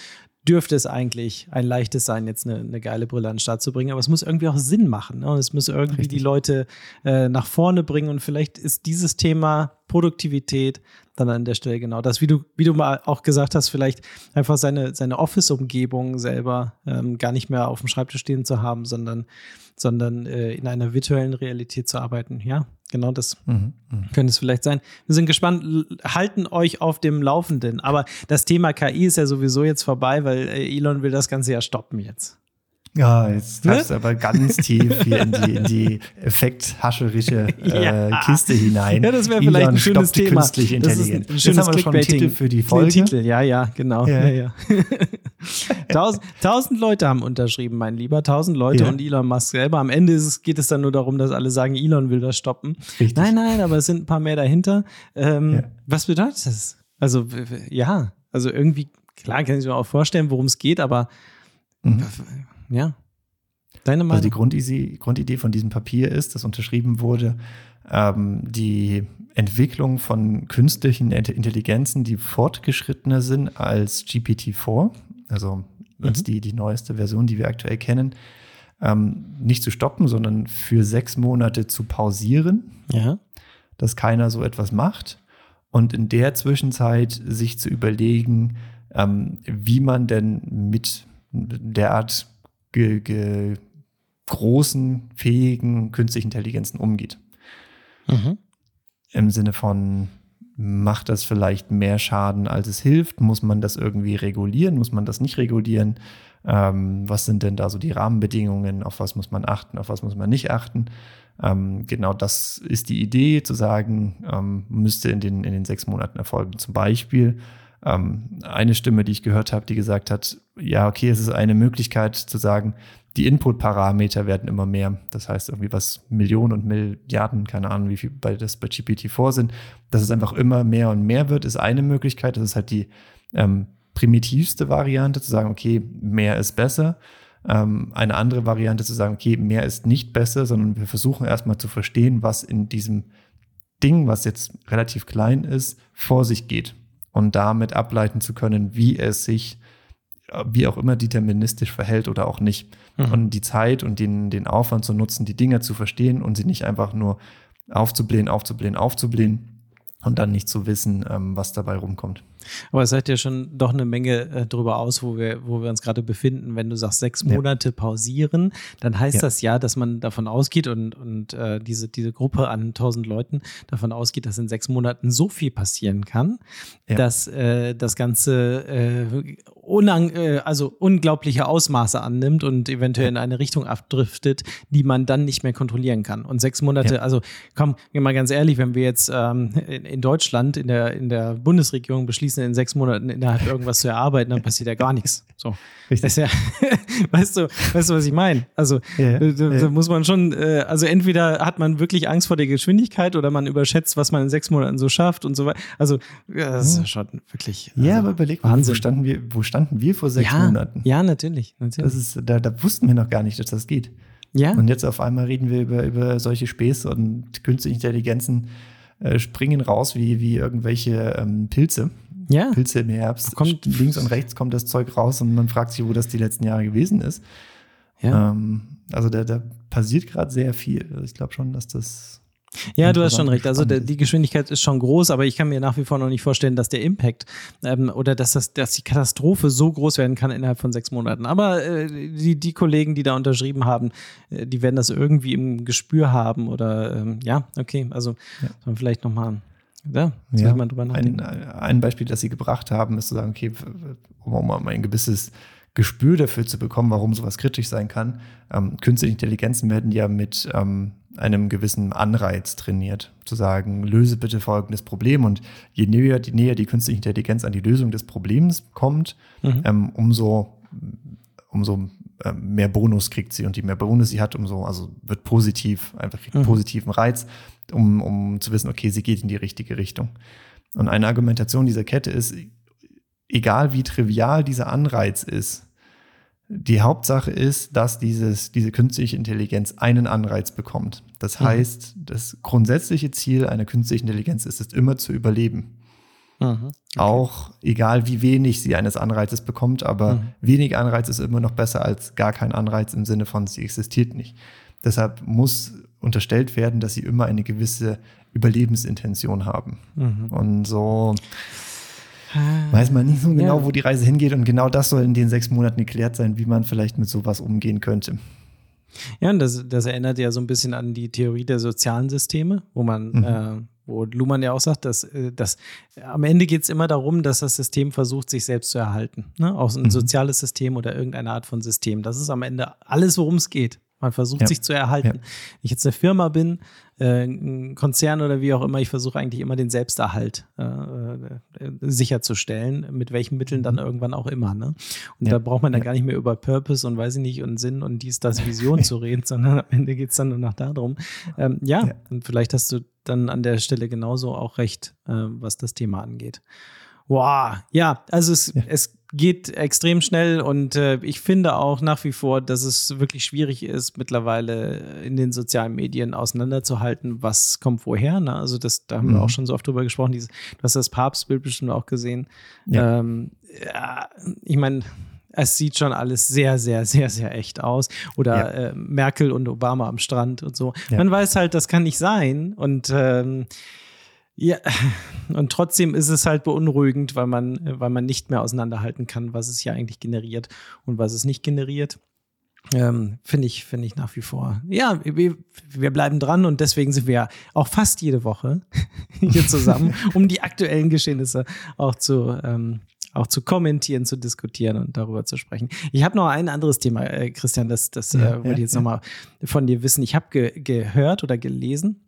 dürfte es eigentlich ein leichtes sein, jetzt eine, eine geile Brille an den Start zu bringen. Aber es muss irgendwie auch Sinn machen. Ne? Und es muss irgendwie Richtig. die Leute äh, nach vorne bringen. Und vielleicht ist dieses Thema Produktivität dann an der Stelle genau das, wie du, wie du mal auch gesagt hast, vielleicht einfach seine, seine Office-Umgebung selber ähm, gar nicht mehr auf dem Schreibtisch stehen zu haben, sondern, sondern äh, in einer virtuellen Realität zu arbeiten. Ja, genau das Mhm. Mhm. könnte es vielleicht sein. Wir sind gespannt, halten euch auf dem Laufenden. Aber das Thema KI ist ja sowieso jetzt vorbei, weil äh, Elon will das Ganze ja stoppen jetzt. Ja, jetzt Ne? tappst du aber ganz tief hier in die, in die effekthascherische äh, Ja. Kiste hinein. Ja, das wäre vielleicht ein schönes Thema. Künstliche Das ist Intelligenz. ein Jetzt schönes haben wir schon einen. Titel für die Folge. Titel, ja, ja, genau. Ja. Ja. Tausend, tausend Leute haben unterschrieben, mein Lieber. Tausend Leute und Elon Musk selber. Am Ende es, geht es dann nur darum, dass alle sagen, Elon will das stoppen. Richtig. Nein, nein, aber es sind ein paar mehr dahinter. Ähm. Was bedeutet das? Also, ja, also irgendwie, klar kann ich mir auch vorstellen, worum es geht, aber Mhm. Ja. Deine Meinung? Also die Grundidee, Grundidee von diesem Papier ist, das unterschrieben wurde, ähm, die Entwicklung von künstlichen Int- Intelligenzen, die fortgeschrittener sind als GPT-4, also jetzt die, die neueste Version, die wir aktuell kennen, ähm, nicht zu stoppen, sondern für sechs Monate zu pausieren, ja. dass keiner so etwas macht und in der Zwischenzeit sich zu überlegen, ähm, wie man denn mit derart ge ge großen, fähigen künstlichen Intelligenzen umgeht. Mhm. Im Sinne von, macht das vielleicht mehr Schaden, als es hilft? Muss man das irgendwie regulieren? Muss man das nicht regulieren? Ähm, was sind denn da so die Rahmenbedingungen? Auf was muss man achten? Auf was muss man nicht achten? Ähm, genau das ist die Idee, zu sagen, ähm, müsste in den, in den sechs Monaten erfolgen. Zum Beispiel ähm, eine Stimme, die ich gehört habe, die gesagt hat, ja, okay, es ist eine Möglichkeit zu sagen, die Input-Parameter werden immer mehr. Das heißt, irgendwie was Millionen und Milliarden, keine Ahnung, wie viel bei das bei GPT-4 sind, dass es einfach immer mehr und mehr wird, ist eine Möglichkeit. Das ist halt die ähm, primitivste Variante, zu sagen, okay, mehr ist besser. Ähm, eine andere Variante zu sagen, okay, mehr ist nicht besser, sondern wir versuchen erstmal zu verstehen, was in diesem Ding, was jetzt relativ klein ist, vor sich geht. Und damit ableiten zu können, wie es sich, äh, wie auch immer deterministisch verhält oder auch nicht. Mhm. Und die Zeit und den, den Aufwand zu nutzen, die Dinge zu verstehen und sie nicht einfach nur aufzublähen, aufzublähen, aufzublähen und dann nicht zu wissen, ähm, was dabei rumkommt. Aber es sagt ja schon doch eine Menge äh, drüber aus, wo wir, wo wir uns gerade befinden. Wenn du sagst, sechs Ja. Monate pausieren, dann heißt Ja. das ja, dass man davon ausgeht und, und äh, diese, diese Gruppe an tausend Leuten davon ausgeht, dass in sechs Monaten so viel passieren kann, Ja. dass äh, das Ganze äh, unang äh, also unglaubliche Ausmaße annimmt und eventuell in eine Richtung abdriftet, die man dann nicht mehr kontrollieren kann. Und sechs Monate, Ja. also komm, mal ganz ehrlich, wenn wir jetzt ähm, in, in Deutschland, in der, in der Bundesregierung beschließen, beschließen, in sechs Monaten innerhalb irgendwas zu erarbeiten, dann passiert ja gar nichts. So. Richtig. Ja, weißt du, weißt du, was ich meine? Also ja, da, da ja. muss man schon, äh, also entweder hat man wirklich Angst vor der Geschwindigkeit oder man überschätzt, was man in sechs Monaten so schafft und so weiter. Also ja, das ist schon wirklich. Also, ja, aber überleg mal, wo standen wir, wo standen wir vor sechs Monaten? Ja, natürlich. natürlich. Das ist, da, da wussten wir noch gar nicht, dass das geht. Ja. Und jetzt auf einmal reden wir über, über solche Späße und künstliche Intelligenzen äh, springen raus wie, wie irgendwelche ähm, Pilze. Ja. Pilze im Herbst. Kommt, links und rechts kommt das Zeug raus und man fragt sich, wo das die letzten Jahre gewesen ist. Ja. Ähm, also da, da passiert gerade sehr viel. Also ich glaube schon, dass das ja, du hast schon recht. Also der, die Geschwindigkeit ist schon groß, aber ich kann mir nach wie vor noch nicht vorstellen, dass der Impact ähm, oder dass, das, dass die Katastrophe so groß werden kann innerhalb von sechs Monaten. Aber äh, die, die Kollegen, die da unterschrieben haben, äh, die werden das irgendwie im Gespür haben oder ähm, ja, okay, also ja. vielleicht nochmal. Ja, ja. Man drüber nachdenken. Ein, ein Beispiel, das sie gebracht haben, ist zu sagen, okay, um, um ein gewisses Gespür dafür zu bekommen, warum sowas kritisch sein kann. Ähm, künstliche Intelligenzen werden ja mit ähm, einem gewissen Anreiz trainiert, zu sagen, löse bitte folgendes Problem. Und je näher die, näher die künstliche Intelligenz an die Lösung des Problems kommt, mhm. ähm, umso, umso mehr Bonus kriegt sie. Und je mehr Bonus sie hat, umso, also wird positiv, einfach kriegt mhm. positiven Reiz, um, um zu wissen, okay, sie geht in die richtige Richtung. Und eine Argumentation dieser Kette ist, egal wie trivial dieser Anreiz ist, die Hauptsache ist, dass dieses, diese künstliche Intelligenz einen Anreiz bekommt. Das mhm. heißt, das grundsätzliche Ziel einer künstlichen Intelligenz ist es immer zu überleben. Mhm. Okay. Auch egal wie wenig sie eines Anreizes bekommt, aber mhm. wenig Anreiz ist immer noch besser als gar kein Anreiz im Sinne von, sie existiert nicht. Deshalb muss unterstellt werden, dass sie immer eine gewisse Überlebensintention haben. Mhm. Und so weiß man nicht so genau, ja. wo die Reise hingeht. Und genau das soll in den sechs Monaten geklärt sein, wie man vielleicht mit sowas umgehen könnte. Ja, und das, das erinnert ja so ein bisschen an die Theorie der sozialen Systeme, wo man, mhm. äh, wo Luhmann ja auch sagt, dass, äh, dass am Ende geht es immer darum, dass das System versucht, sich selbst zu erhalten. Ne? Auch ein mhm. soziales System oder irgendeine Art von System. Das ist am Ende alles, worum es geht. Man versucht ja. sich zu erhalten. Ja. Wenn ich jetzt eine Firma bin, äh, Konzern oder wie auch immer, ich versuche eigentlich immer den Selbsterhalt äh, äh, sicherzustellen, mit welchen Mitteln dann mhm. irgendwann auch immer. Ne? Und ja. da braucht man dann gar nicht mehr über Purpose und weiß ich nicht und Sinn und dies, das Vision zu reden, sondern am Ende geht es dann nur noch darum. Ähm, ja, und vielleicht hast du dann an der Stelle genauso auch recht, äh, was das Thema angeht. Wow, ja, also es, ja. es geht extrem schnell und äh, ich finde auch nach wie vor, dass es wirklich schwierig ist, mittlerweile in den sozialen Medien auseinanderzuhalten, was kommt woher. Ne? Also das, da haben mhm. wir auch schon so oft drüber gesprochen. Dieses, du hast das Papstbild bestimmt auch gesehen. Ja, ähm, ja ich meine, es sieht schon alles sehr, sehr, sehr, sehr echt aus. Oder ja. äh, Merkel und Obama am Strand und so. Man weiß halt, das kann nicht sein. Und ähm, ja, und trotzdem ist es halt beunruhigend, weil man, weil man nicht mehr auseinanderhalten kann, was es hier eigentlich generiert und was es nicht generiert. Ähm, finde ich, finde ich nach wie vor. Ja, wir, wir bleiben dran und deswegen sind wir auch fast jede Woche hier zusammen, um die aktuellen Geschehnisse auch zu, ähm, auch zu kommentieren, zu diskutieren und darüber zu sprechen. Ich habe noch ein anderes Thema, äh, Christian, das, das ja, äh, wollte ich jetzt ja. nochmal von dir wissen. Ich habe ge gehört oder gelesen,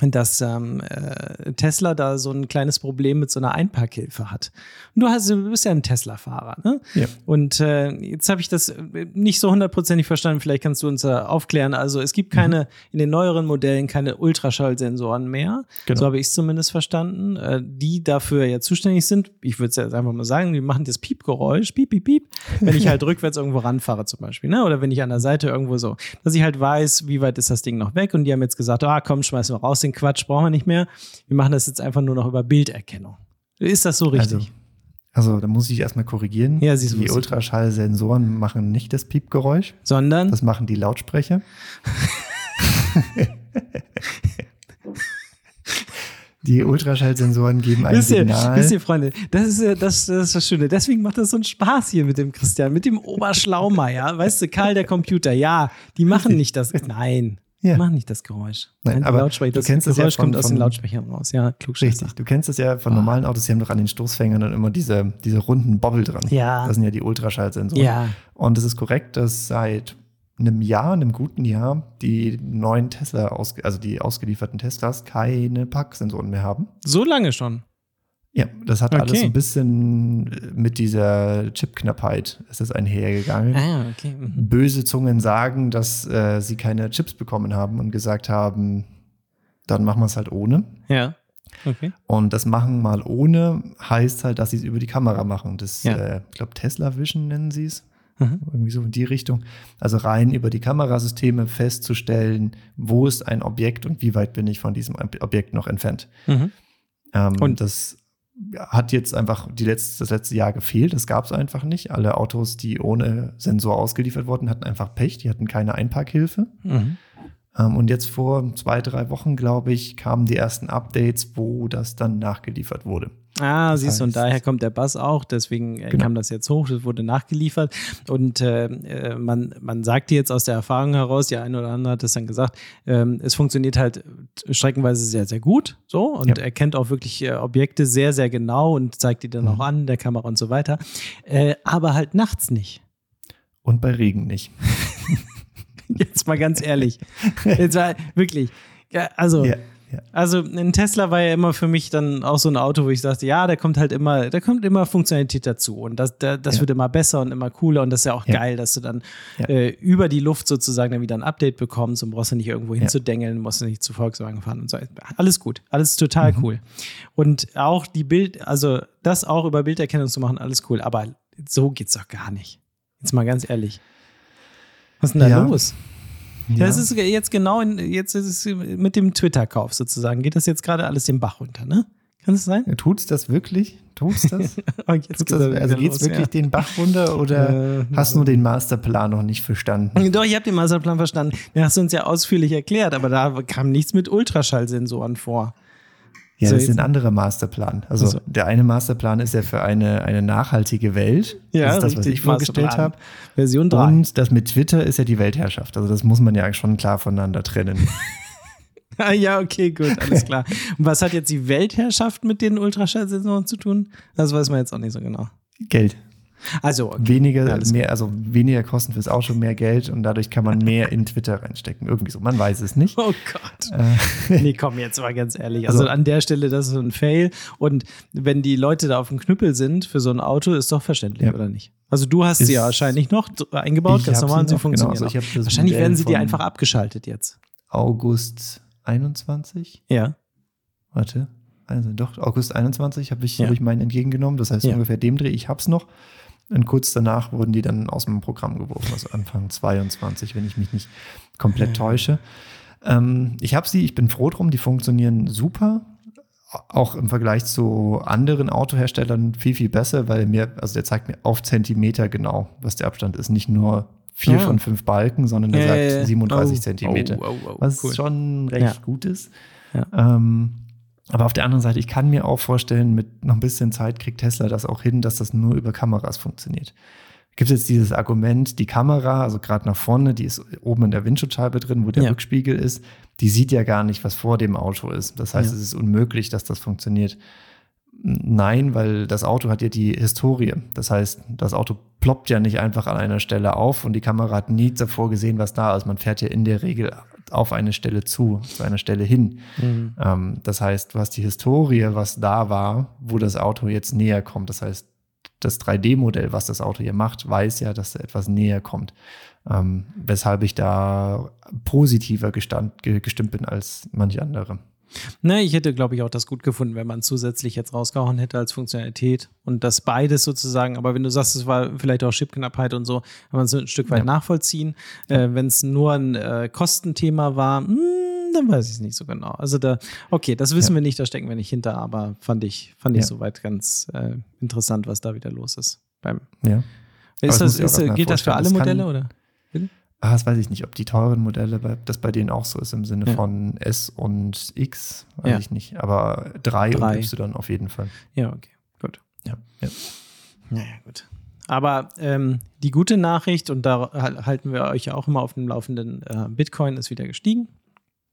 dass ähm, äh, Tesla da so ein kleines Problem mit so einer Einparkhilfe hat. Und du, hast, du bist ja ein Tesla-Fahrer, ne? Ja. Und äh, jetzt habe ich das äh, nicht so hundertprozentig verstanden. Vielleicht kannst du uns da aufklären. Also es gibt keine, mhm. in den neueren Modellen keine Ultraschallsensoren mehr. Genau. So habe ich es zumindest verstanden, äh, die dafür ja zuständig sind. Ich würde es jetzt einfach mal sagen, die machen das Piepgeräusch, piep, piep, piep, wenn ich halt rückwärts irgendwo ranfahre zum Beispiel, ne? Oder wenn ich an der Seite irgendwo so, dass ich halt weiß, wie weit ist das Ding noch weg. Und die haben jetzt gesagt, ah, komm, schmeißen wir raus den Quatsch brauchen wir nicht mehr. Wir machen das jetzt einfach nur noch über Bilderkennung. Ist das so richtig? Also, also da muss ich erstmal korrigieren. Ja, sie die Ultraschallsensoren machen nicht das Piepgeräusch, sondern das machen die Lautsprecher. Die Ultraschallsensoren geben ein wisst ihr, Signal. Wisst ihr, Freunde, das ist, das, das ist das Schöne. Deswegen macht das so einen Spaß hier mit dem Christian, mit dem Oberschlaumeier. Weißt du, Karl der Computer. Ja, die machen nicht das. Nein, ja. Mach nicht das Geräusch. Nein, Nein aber Lautsprecher, du kennst das Geräusch ja von, kommt aus den Lautsprechern raus. Ja, klug Richtig. Du kennst das ja von oh. normalen Autos, die haben doch an den Stoßfängern dann immer diese, diese runden Bobbel dran. Ja. Das sind ja die Ultraschallsensoren. Ja. Und es ist korrekt, dass seit einem Jahr, einem guten Jahr, die neuen Tesla, also die ausgelieferten Teslas, keine Packsensoren mehr haben. So lange schon? Ja, das hat okay. alles ein bisschen mit dieser Chipknappheit ist es einhergegangen. Ah, okay. Mhm. Böse Zungen sagen, dass äh, sie keine Chips bekommen haben und gesagt haben, dann machen wir es halt ohne. Ja. Okay. Und das Machen mal ohne heißt halt, dass sie es über die Kamera machen. Das, ja. äh, ich glaube, Tesla Vision nennen sie es. Mhm. Irgendwie so in die Richtung. Also rein über die Kamerasysteme festzustellen, wo ist ein Objekt und wie weit bin ich von diesem Objekt noch entfernt. Mhm. Ähm, und das hat jetzt einfach die letzte, das letzte Jahr gefehlt. Das gab es einfach nicht. Alle Autos, die ohne Sensor ausgeliefert wurden, hatten einfach Pech. Die hatten keine Einparkhilfe. Mhm. Ähm, und jetzt vor zwei, drei Wochen, glaube ich, kamen die ersten Updates, wo das dann nachgeliefert wurde. Ah, das siehst du, und daher kommt der Bass auch, deswegen äh, genau. kam das jetzt hoch, das wurde nachgeliefert. Und äh, äh, man, man sagte jetzt aus der Erfahrung heraus, der eine oder andere hat das dann gesagt, ähm, es funktioniert halt streckenweise sehr, sehr gut so und ja. erkennt auch wirklich äh, Objekte sehr, sehr genau und zeigt die dann mhm. auch an, der Kamera und so weiter. Äh, aber halt nachts nicht. Und bei Regen nicht. Jetzt mal ganz ehrlich. Jetzt mal wirklich. Ja, also. Ja. Also ein Tesla war ja immer für mich dann auch so ein Auto, wo ich sagte, ja, da kommt halt immer, da kommt immer Funktionalität dazu und das, das, das ja. wird immer besser und immer cooler und das ist ja auch ja. geil, dass du dann ja. äh, über die Luft sozusagen dann wieder ein Update bekommst und brauchst du nicht irgendwo hinzudengeln, musst du nicht zu Volkswagen fahren und so. Alles gut, alles total mhm. cool. Und auch die Bild, also das auch über Bilderkennung zu machen, alles cool, aber so geht's doch gar nicht. Jetzt mal ganz ehrlich. Was ist denn da ja. los? Ja. Das ist jetzt genau in, jetzt ist es mit dem Twitter-Kauf sozusagen. Geht das jetzt gerade alles den Bach runter, ne? Kann es sein? Tut es das wirklich? Tut es das? Tut's das also geht es wirklich ja. den Bach runter oder äh, hast du nur den Masterplan noch nicht verstanden? Doch, ich habe den Masterplan verstanden. Den hast du uns ja ausführlich erklärt, aber da kam nichts mit Ultraschallsensoren vor. Ja, so das ist ein anderer Masterplan. Also, also, der eine Masterplan ist ja für eine, eine nachhaltige Welt. Ja, das ist das, was ich vorgestellt habe. Version 3. Und das mit Twitter ist ja die Weltherrschaft. Also das muss man ja schon klar voneinander trennen. ah, ja, okay, gut, alles klar. Und was hat jetzt die Weltherrschaft mit den Ultraschallsensoren zu tun? Das weiß man jetzt auch nicht so genau. Geld. Also okay. weniger, mehr, also weniger Kosten fürs Auto, mehr Geld und dadurch kann man mehr in Twitter reinstecken. Irgendwie so. Man weiß es nicht. Oh Gott. Äh. nee, komm, jetzt mal ganz ehrlich. Also, also an der Stelle, das ist ein Fail. Und wenn die Leute da auf dem Knüppel sind für so ein Auto, ist doch verständlich, ja. oder nicht? Also du hast ist, sie ja wahrscheinlich noch eingebaut, ganz normal, und sie funktionieren. Genau, also wahrscheinlich werden sie dir einfach abgeschaltet jetzt. August 21? Ja. Warte. Also doch, August 21 habe ich, ja. hab ich meinen entgegengenommen. Das heißt, ja. ungefähr dem Dreh, ich hab's noch. Und kurz danach wurden die dann aus dem Programm geworfen, also Anfang 22, wenn ich mich nicht komplett mhm. täusche. Ähm, ich habe sie, ich bin froh drum, die funktionieren super. Auch im Vergleich zu anderen Autoherstellern viel, viel besser, weil mir, also der zeigt mir auf Zentimeter genau, was der Abstand ist. Nicht nur vier oh. von fünf Balken, sondern der ja, sagt 37 oh. Zentimeter. Oh, oh, oh, was cool. schon recht ja. gut ist. Ja. Ähm, aber auf der anderen Seite, ich kann mir auch vorstellen, mit noch ein bisschen Zeit kriegt Tesla das auch hin, dass das nur über Kameras funktioniert. Gibt es jetzt dieses Argument, die Kamera, also gerade nach vorne, die ist oben in der Windschutzscheibe drin, wo der ja. Rückspiegel ist, die sieht ja gar nicht, was vor dem Auto ist. Das heißt, ja. es ist unmöglich, dass das funktioniert. Nein, weil das Auto hat ja die Historie. Das heißt, das Auto ploppt ja nicht einfach an einer Stelle auf und die Kamera hat nie davor gesehen, was da ist. Man fährt ja in der Regel auf eine Stelle zu, zu einer Stelle hin. Mhm. Ähm, das heißt, du hast die Historie, was da war, wo das Auto jetzt näher kommt. Das heißt, das 3D-Modell, was das Auto hier macht, weiß ja, dass etwas näher kommt. Ähm, weshalb ich da positiver gestand, gestimmt bin als manche andere. Ne, ich hätte, glaube ich, auch das gut gefunden, wenn man zusätzlich jetzt rausgehauen hätte als Funktionalität und das beides sozusagen. Aber wenn du sagst, es war vielleicht auch Chipknappheit und so, kann man es ein Stück weit ja. nachvollziehen. Äh, wenn es nur ein äh, Kostenthema war, mh, hm, dann weiß ich es nicht so genau. Also da, okay, das wissen ja. wir nicht, da stecken wir nicht hinter, aber fand ich, fand ich ja. soweit ganz äh, interessant, was da wieder los ist. Beim, ja. Ist das, ist, gilt das für alle Modelle oder? Ah, das weiß ich nicht, ob die teuren Modelle, das bei denen auch so ist im Sinne ja. von S und X, weiß ja. ich nicht. Aber 3 und Y auf jeden Fall. Ja, okay, gut. Ja, ja. Naja, gut. Aber ähm, die gute Nachricht, und da halten wir euch ja auch immer auf dem Laufenden, äh, Bitcoin ist wieder gestiegen.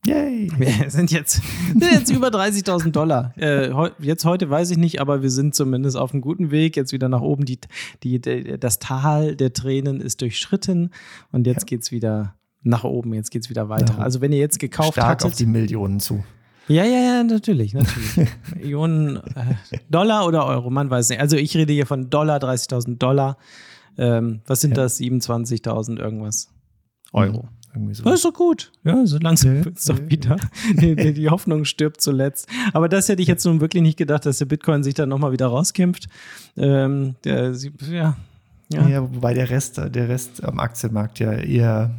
Yay! Wir sind jetzt, sind jetzt über 30.000 Dollar. Äh, heu, jetzt heute weiß ich nicht, aber wir sind zumindest auf einem guten Weg. Jetzt wieder nach oben. Die, die, die das Tal der Tränen ist durchschritten und jetzt ja. geht's wieder nach oben. Jetzt geht's wieder weiter. Ja. Also wenn ihr jetzt gekauft Stark hattet, auf die Millionen zu. Ja, ja, ja, natürlich, natürlich. Millionen äh, Dollar oder Euro, man weiß nicht. Also ich rede hier von Dollar, 30.000 Dollar. Ähm, was sind ja. das? 27.000 irgendwas Euro. Mhm. Irgendwie so. Das ist doch gut. Ja, so langsam ja, wird es doch ja. wieder. Die, die, Hoffnung stirbt zuletzt. Aber das hätte ich jetzt nun wirklich nicht gedacht, dass der Bitcoin sich dann nochmal wieder rauskämpft. Ähm, der, ja, ja. ja, wobei der Rest, der Rest am Aktienmarkt ja eher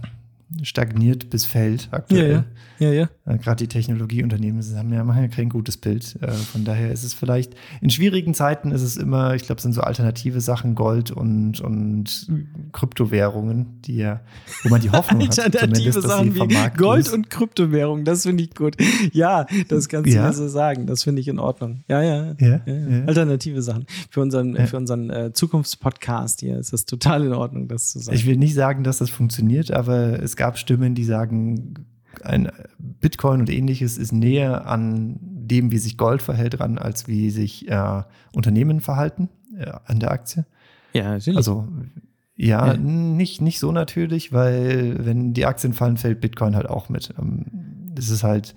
stagniert bis fällt aktuell. Ja, ja. Ja, ja. Äh, Gerade die Technologieunternehmen haben ja, machen ja kein gutes Bild. Äh, von daher ist es vielleicht, in schwierigen Zeiten ist es immer, ich glaube, sind so alternative Sachen, Gold und, und Kryptowährungen, die ja, wo man die Hoffnung hat, alternative Sachen wie Gold und Kryptowährungen, das finde ich gut. Ja, das kannst du ja. mir so sagen. Das finde ich in Ordnung. Ja, ja. ja, ja Alternative Sachen. Für unseren, für unseren äh, Zukunftspodcast hier ist es total in Ordnung, das zu sagen. Ich will nicht sagen, dass das funktioniert, aber es gab Stimmen, die sagen, ein Bitcoin und ähnliches ist näher an dem, wie sich Gold verhält, ran, als wie sich äh, Unternehmen verhalten äh, an der Aktie. Ja, natürlich. Also ja, ja, Nicht, nicht so natürlich, weil wenn die Aktien fallen, fällt Bitcoin halt auch mit. Ähm, das ist halt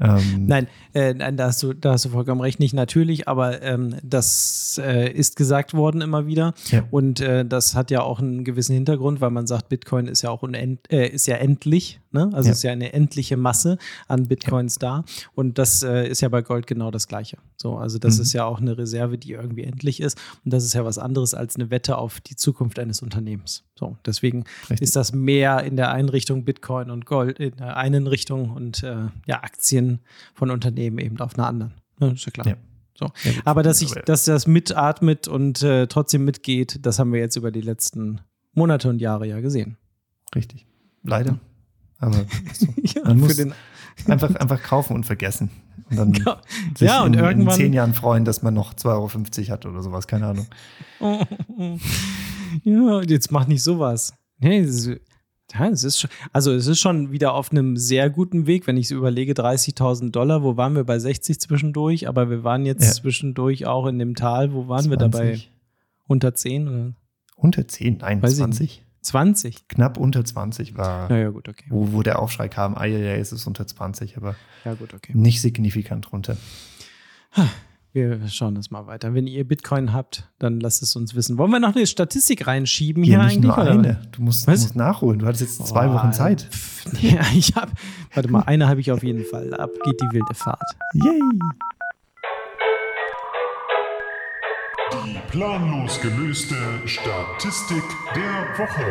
ähm, nein, äh, da, hast du, da hast du vollkommen recht, nicht natürlich, aber ähm, das äh, ist gesagt worden immer wieder. Ja. Und äh, das hat ja auch einen gewissen Hintergrund, weil man sagt, Bitcoin ist ja auch unend, äh, ist ja endlich, ne? Also ja. ist ja eine endliche Masse an Bitcoins ja. da. Und das äh, ist ja bei Gold genau das Gleiche. So, also das mhm. ist ja auch eine Reserve, die irgendwie endlich ist. Und das ist ja was anderes als eine Wette auf die Zukunft eines Unternehmens. So, deswegen Richtig. ist das mehr in der Einrichtung Bitcoin und Gold in der einen Richtung und äh, ja, Aktien von Unternehmen eben auf einer anderen. Ja, ist ja klar. Ja. So. Aber dass ich, dass das mitatmet und äh, trotzdem mitgeht, das haben wir jetzt über die letzten Monate und Jahre ja gesehen. Richtig. Leider. Aber so. ja, man muss einfach, einfach kaufen und vergessen. Und dann ja, sich ja, und in, irgendwann, in zehn Jahren freuen, dass man noch 2,50 Euro hat oder sowas, keine Ahnung. ja, jetzt mach nicht sowas. Nee, das ist, ja, es ist schon, also es ist schon wieder auf einem sehr guten Weg, wenn ich so überlege, 30.000 Dollar, wo waren wir bei 60 zwischendurch, aber wir waren jetzt ja. zwischendurch auch in dem Tal, wo waren 20. wir dabei? Unter 10? Oder? Unter 10, nein, Weiß 20. 20? Knapp unter 20 war, ja, ja, gut, okay. wo, wo der Aufschrei kam, ah ja, ja, es ist unter 20, aber ja, gut, okay. nicht signifikant runter. Wir schauen das mal weiter. Wenn ihr Bitcoin habt, dann lasst es uns wissen. Wollen wir noch eine Statistik reinschieben hier, hier nicht eigentlich? Nur eine. Du musst, du musst, nachholen. Du hattest jetzt zwei oh, Wochen Zeit. Pff, ja, ich habe. Warte mal, eine habe ich auf jeden Fall. Ab geht die wilde Fahrt. Yay! Die planlos gelöste Statistik der Woche.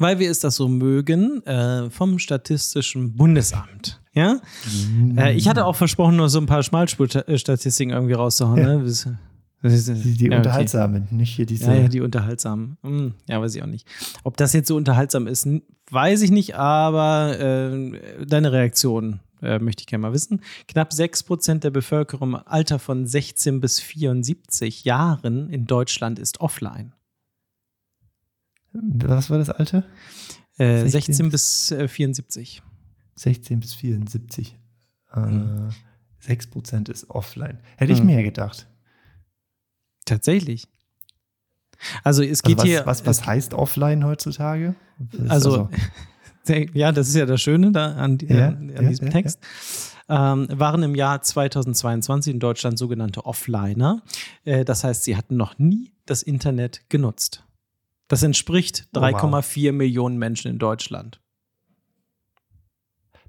weil wir es das so mögen, äh, vom Statistischen Bundesamt. Ja? Mhm. Äh, ich hatte auch versprochen, nur so ein paar Schmalspurstatistiken irgendwie rauszuhauen. Ja. Ne? Die, die ja, unterhaltsamen, okay. nicht hier diese. Ja, ja die unterhaltsamen. Hm, ja, weiß ich auch nicht. Ob das jetzt so unterhaltsam ist, weiß ich nicht, aber äh, deine Reaktion äh, möchte ich gerne mal wissen. Knapp 6% der Bevölkerung im Alter von 16 bis 74 Jahren in Deutschland ist offline. Was war das Alter? Äh, 16, 16 bis äh, 74. 16 bis 74. Mhm. Äh, 6% ist offline. Hätte ich mhm. mehr gedacht. Also es geht also was, hier. Was, was heißt offline heutzutage? Also, also, ja, das ist ja das Schöne da an, ja, an, an ja, diesem ja, Text. Ähm, waren im Jahr 2022 in Deutschland sogenannte Offliner. Äh, das heißt, sie hatten noch nie das Internet genutzt. Das entspricht 3,4 oh, wow. Millionen Menschen in Deutschland.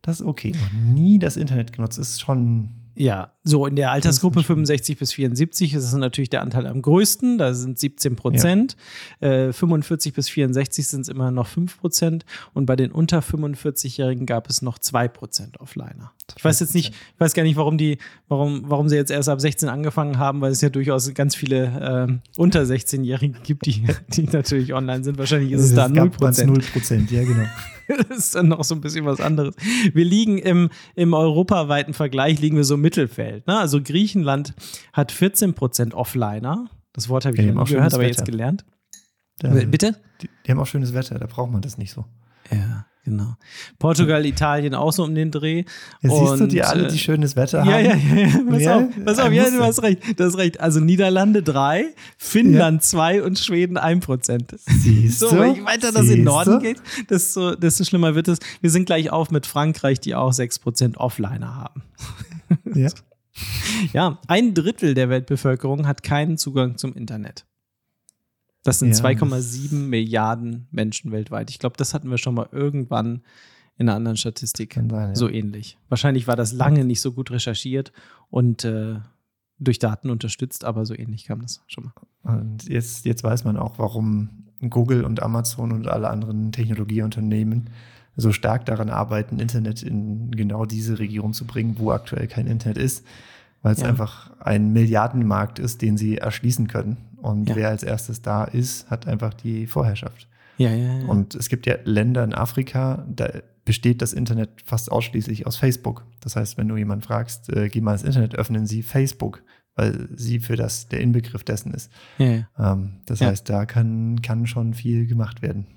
Das ist okay. Noch nie das Internet genutzt, ist schon ja, so in der Altersgruppe 65 bis 74 ist es natürlich der Anteil am größten, da sind 17 Prozent. Ja. Äh, 45 bis 64 sind es immer noch 5 Prozent und bei den unter 45-Jährigen gab es noch 2 Prozent Offliner. Ich weiß jetzt nicht, ich weiß gar nicht, warum die, warum, warum sie jetzt erst ab 16 angefangen haben, weil es ja durchaus ganz viele äh, unter 16-Jährige gibt, die, die natürlich online sind. Wahrscheinlich ist es, es da 0 Prozent. 0 Prozent, ja genau. das ist dann noch so ein bisschen was anderes. Wir liegen im, im europaweiten Vergleich, liegen wir so im Mittelfeld. Ne? Also Griechenland hat 14 Prozent Offliner. Das Wort habe ich ja, nie gehört, aber Wetter. jetzt gelernt. Da, Bitte? Die, die, haben auch schönes Wetter, da braucht man das nicht so. Ja, genau. Portugal, Italien auch so um den Dreh. Ja, siehst du, Und, die alle, äh, die schönes Wetter Ja, haben? ja, ja, ja. Pass Ja, auf, pass auf, ja, du hast recht. Du hast recht. Also Niederlande 3, Finnland 2 und Schweden 1 Prozent. Siehst So, du? je weiter das in den Norden du? geht, desto, desto schlimmer wird es. Wir sind gleich auf mit Frankreich, die auch 6% Offliner haben. Ja. Ja, ein Drittel der Weltbevölkerung hat keinen Zugang zum Internet. Das sind Ja, 2,7 Milliarden Menschen weltweit. Ich glaube, das hatten wir schon mal irgendwann in einer anderen Statistik. Sein, ja. So ähnlich. Wahrscheinlich war das lange nicht so gut recherchiert und äh, durch Daten unterstützt, aber so ähnlich kam das schon mal. Und jetzt, jetzt weiß man auch, warum Google und Amazon und alle anderen Technologieunternehmen so stark daran arbeiten, Internet in genau diese Region zu bringen, wo aktuell kein Internet ist, weil es Ja. einfach ein Milliardenmarkt ist, den sie erschließen können. Und Ja. wer als erstes da ist, hat einfach die Vorherrschaft. Ja, ja, ja. Und es gibt ja Länder in Afrika, da besteht das Internet fast ausschließlich aus Facebook. Das heißt, wenn du jemanden fragst, äh, geh mal ins Internet, öffnen sie Facebook, weil sie für das der Inbegriff dessen ist. ja, ja. Ähm, das Ja. heißt, da kann, kann schon viel gemacht werden.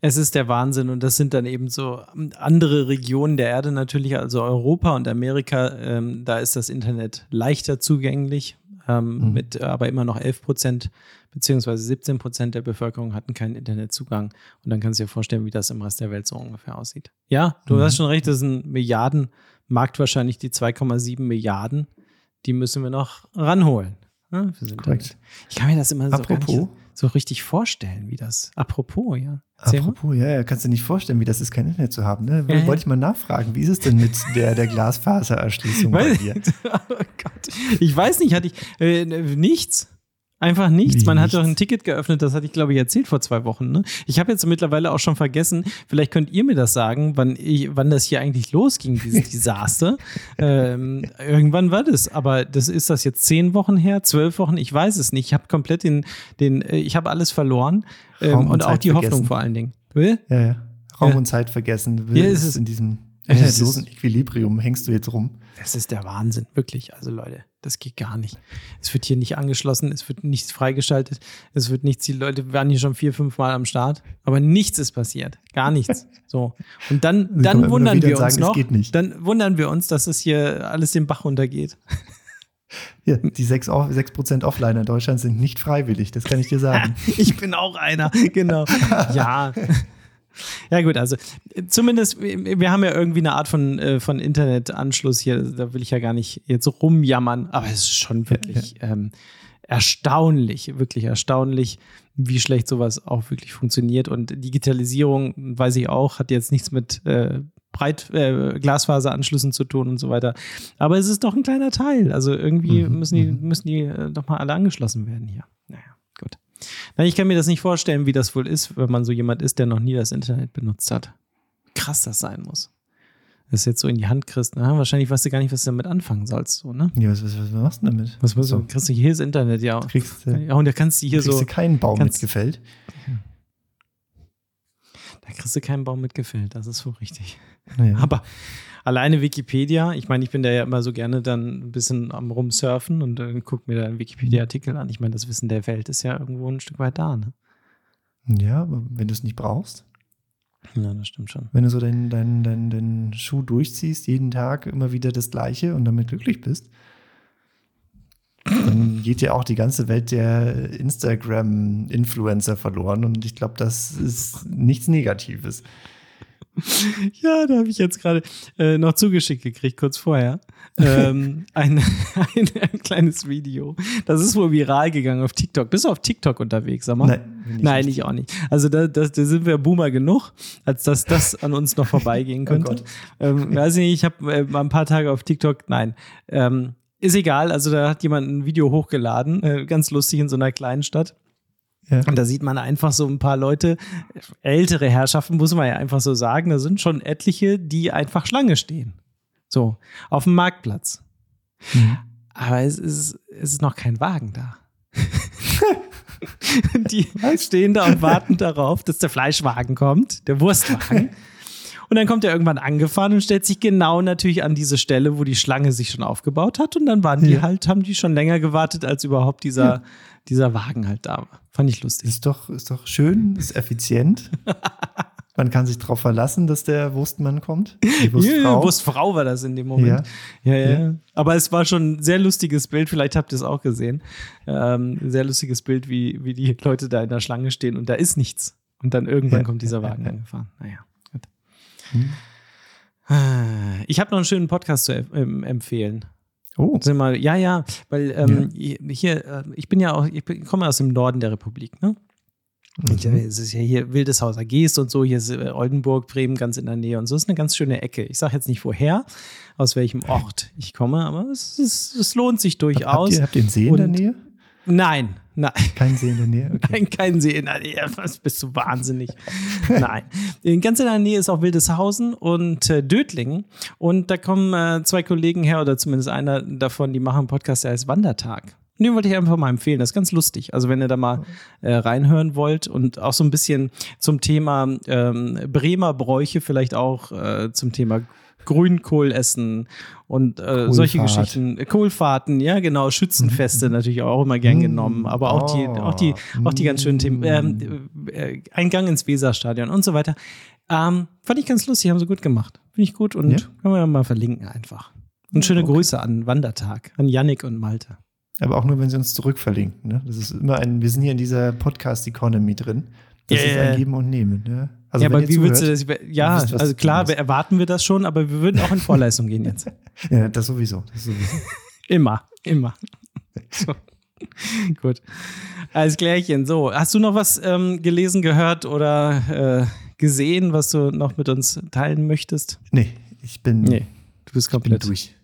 Es ist der Wahnsinn und das sind dann eben so andere Regionen der Erde natürlich, also Europa und Amerika, ähm, da ist das Internet leichter zugänglich, ähm, Mhm. mit äh, aber immer noch 11 Prozent beziehungsweise 17 Prozent der Bevölkerung hatten keinen Internetzugang. Und dann kannst du dir vorstellen, wie das im Rest der Welt so ungefähr aussieht. Ja, du Mhm. hast schon recht, das ist ein Milliardenmarkt wahrscheinlich, die 2,7 Milliarden, die müssen wir noch ranholen. ne, fürs Internet. Korrekt. Ich kann mir das immer so Apropos. nicht so richtig vorstellen, wie das. Apropos, ja. Erzähl mal. Apropos, ja, ja, kannst du nicht vorstellen, wie das ist, kein Internet zu haben. Ne? Ja. Wollte ich mal nachfragen, wie ist es denn mit der, der Glasfasererschließung bei dir? oh Gott. Ich weiß nicht, hatte ich äh, nichts. Einfach nichts. Wie Man hat nichts? doch ein Ticket geöffnet, das hatte ich, glaube ich, erzählt vor zwei Wochen. Ne? Ich habe jetzt mittlerweile auch schon vergessen, vielleicht könnt ihr mir das sagen, wann, ich, wann das hier eigentlich losging, dieses Desaster. ähm, irgendwann war das, aber das ist das jetzt zehn Wochen her, zwölf Wochen, ich weiß es nicht. Ich habe komplett den, den äh, ich habe alles verloren ähm, und und auch die Hoffnung vergessen. vor allen Dingen. Will? Ja, ja. Raum Ja. und Zeit vergessen. Ja, es ist ist- in diesem es internetlosen Equilibrium hängst du jetzt rum. Das ist der Wahnsinn, wirklich. Also Leute, das geht gar nicht. Es wird hier nicht angeschlossen, es wird nichts freigeschaltet, es wird nichts, die Leute waren hier schon vier, fünf Mal am Start, aber nichts ist passiert. Gar nichts. So. Und dann, Sie dann wundern wir uns sagen, es noch, geht nicht. dann wundern wir uns, dass es hier alles den Bach runtergeht. Ja, die 6%, off- 6 Offliner in Deutschland sind nicht freiwillig, das kann ich dir sagen. Ich bin auch einer, genau. Ja. Ja, gut, also äh, zumindest, wir haben ja irgendwie eine Art von, äh, von Internetanschluss hier. Da will ich ja gar nicht jetzt rumjammern, aber es ist schon wirklich ähm, erstaunlich, wirklich erstaunlich, wie schlecht sowas auch wirklich funktioniert. Und Digitalisierung, weiß ich auch, hat jetzt nichts mit äh, Breit, äh, Glasfaseranschlüssen zu tun und so weiter. Aber es ist doch ein kleiner Teil. Also irgendwie Mhm, müssen die, müssen die äh, doch mal alle angeschlossen werden hier. Naja, ich kann mir das nicht vorstellen, wie das wohl ist, wenn man so jemand ist, der noch nie das Internet benutzt hat. Krass das sein muss. Das jetzt so in die Hand kriegst, na, wahrscheinlich weißt du gar nicht, was du damit anfangen sollst, so, ne? Ja, was, was, was machst du denn damit? Was du? So. Kriegst du hier das Internet, ja. Kriegst, Ja, und da kannst du hier kriegst so, du keinen Baum kannst- mitgefällt? Da kriegst du keinen Baum mitgefällt, das ist wohl richtig. Ja. Aber alleine Wikipedia, ich meine, ich bin da ja immer so gerne dann ein bisschen am Rumsurfen und äh, guck mir da einen Wikipedia-Artikel an. Ich meine, das Wissen der Welt ist ja irgendwo ein Stück weit da, ne? ja, aber wenn du es nicht brauchst, Ja, das stimmt schon. wenn du so deinen dein, dein, dein Schuh durchziehst, jeden Tag immer wieder das Gleiche und damit glücklich bist, dann geht ja auch die ganze Welt der Instagram-Influencer verloren und ich glaube, das ist nichts Negatives. Ja, da habe ich jetzt gerade äh, noch zugeschickt gekriegt, kurz vorher. ähm, ein, ein, ein kleines Video. Das ist wohl viral gegangen auf TikTok. Bist du auf TikTok unterwegs, sag mal? Nein, bin ich Nein, nicht. ich auch nicht. Also da, da, da sind wir Boomer genug, als dass das an uns noch vorbeigehen Oh könnte. Gott. ähm, weiß ich nicht, ich habe äh, mal ein paar Tage auf TikTok, nein. Ähm, ist egal, also da hat jemand ein Video hochgeladen, äh, ganz lustig in so einer kleinen Stadt. Ja. Und da sieht man einfach so ein paar Leute, ältere Herrschaften, muss man ja einfach so sagen, da sind schon etliche, die einfach Schlange stehen. So, auf dem Marktplatz. Mhm. Aber es ist, es ist noch kein Wagen da. die stehen da und warten darauf, dass der Fleischwagen kommt, der Wurstwagen. Und dann kommt er irgendwann angefahren und stellt sich genau natürlich an diese Stelle, wo die Schlange sich schon aufgebaut hat. Und dann waren die Ja. halt, haben die schon länger gewartet, als überhaupt dieser, dieser Wagen halt da war. Fand ich lustig. Ist doch, ist doch schön, ist effizient. Man kann sich darauf verlassen, dass der Wurstmann kommt. Die Wurstfrau. Ja, Wurstfrau war das in dem Moment. Ja. Ja, ja. ja. Aber es war schon ein sehr lustiges Bild, vielleicht habt ihr es auch gesehen. Ähm, ein sehr lustiges Bild, wie, wie die Leute da in der Schlange stehen und da ist nichts. Und dann irgendwann kommt dieser Wagen angefahren. Naja. Hm. Ich habe noch einen schönen Podcast zu empfehlen. Oh. Sind mal, ja, ja, weil ähm, hier, äh, ich bin ja auch, ich komme aus dem Norden der Republik, ne? Mhm. Es ist ja hier Wildeshauser Geest und so, hier ist äh, Oldenburg, Bremen ganz in der Nähe und so. ist eine ganz schöne Ecke. Ich sage jetzt nicht woher, aus welchem Ort ich komme, aber es, es, es lohnt sich durchaus. Habt ihr, habt ihr einen See in der Nähe? Nein, nein. Kein See in der Nähe? Okay. Nein, kein See in der Nähe. Was bist du wahnsinnig? nein. Ganz in der Nähe ist auch Wildeshausen und äh, Dötlingen. Und da kommen äh, zwei Kollegen her, oder zumindest einer davon, die machen einen Podcast, der heißt Wandertag. Und den wollte ich einfach mal empfehlen. Das ist ganz lustig. Also, wenn ihr da mal äh, reinhören wollt und auch so ein bisschen zum Thema ähm, Bremer Bräuche, vielleicht auch äh, zum Thema Grünkohl essen und äh, solche Geschichten. Kohlfahrten, ja, genau. Schützenfeste mhm. natürlich auch immer gern genommen. Aber auch die, auch die, auch die ganz schönen Themen. Ähm, äh, Eingang ins Weserstadion und so weiter. Ähm, fand ich ganz lustig, haben sie gut gemacht. Finde ich gut und ja. können wir ja mal verlinken einfach. Und schöne okay. Grüße an Wandertag, an Yannick und Malte. Aber auch nur, wenn sie uns zurückverlinken. Ne? Das ist immer ein, wir sind hier in dieser Podcast-Economy drin. Das yeah. ist ein Geben und Nehmen. Ne? Also ja, aber wie würdest du das? Ja, wisst, also klar, erwarten wir das schon, aber wir würden auch in Vorleistung gehen jetzt. Ja, das sowieso. Das sowieso. immer, immer. So. Gut. Alles klärchen. So, hast du noch was ähm, gelesen, gehört oder äh, gesehen, was du noch mit uns teilen möchtest? Nee, ich bin. Nee, du bist komplett durch.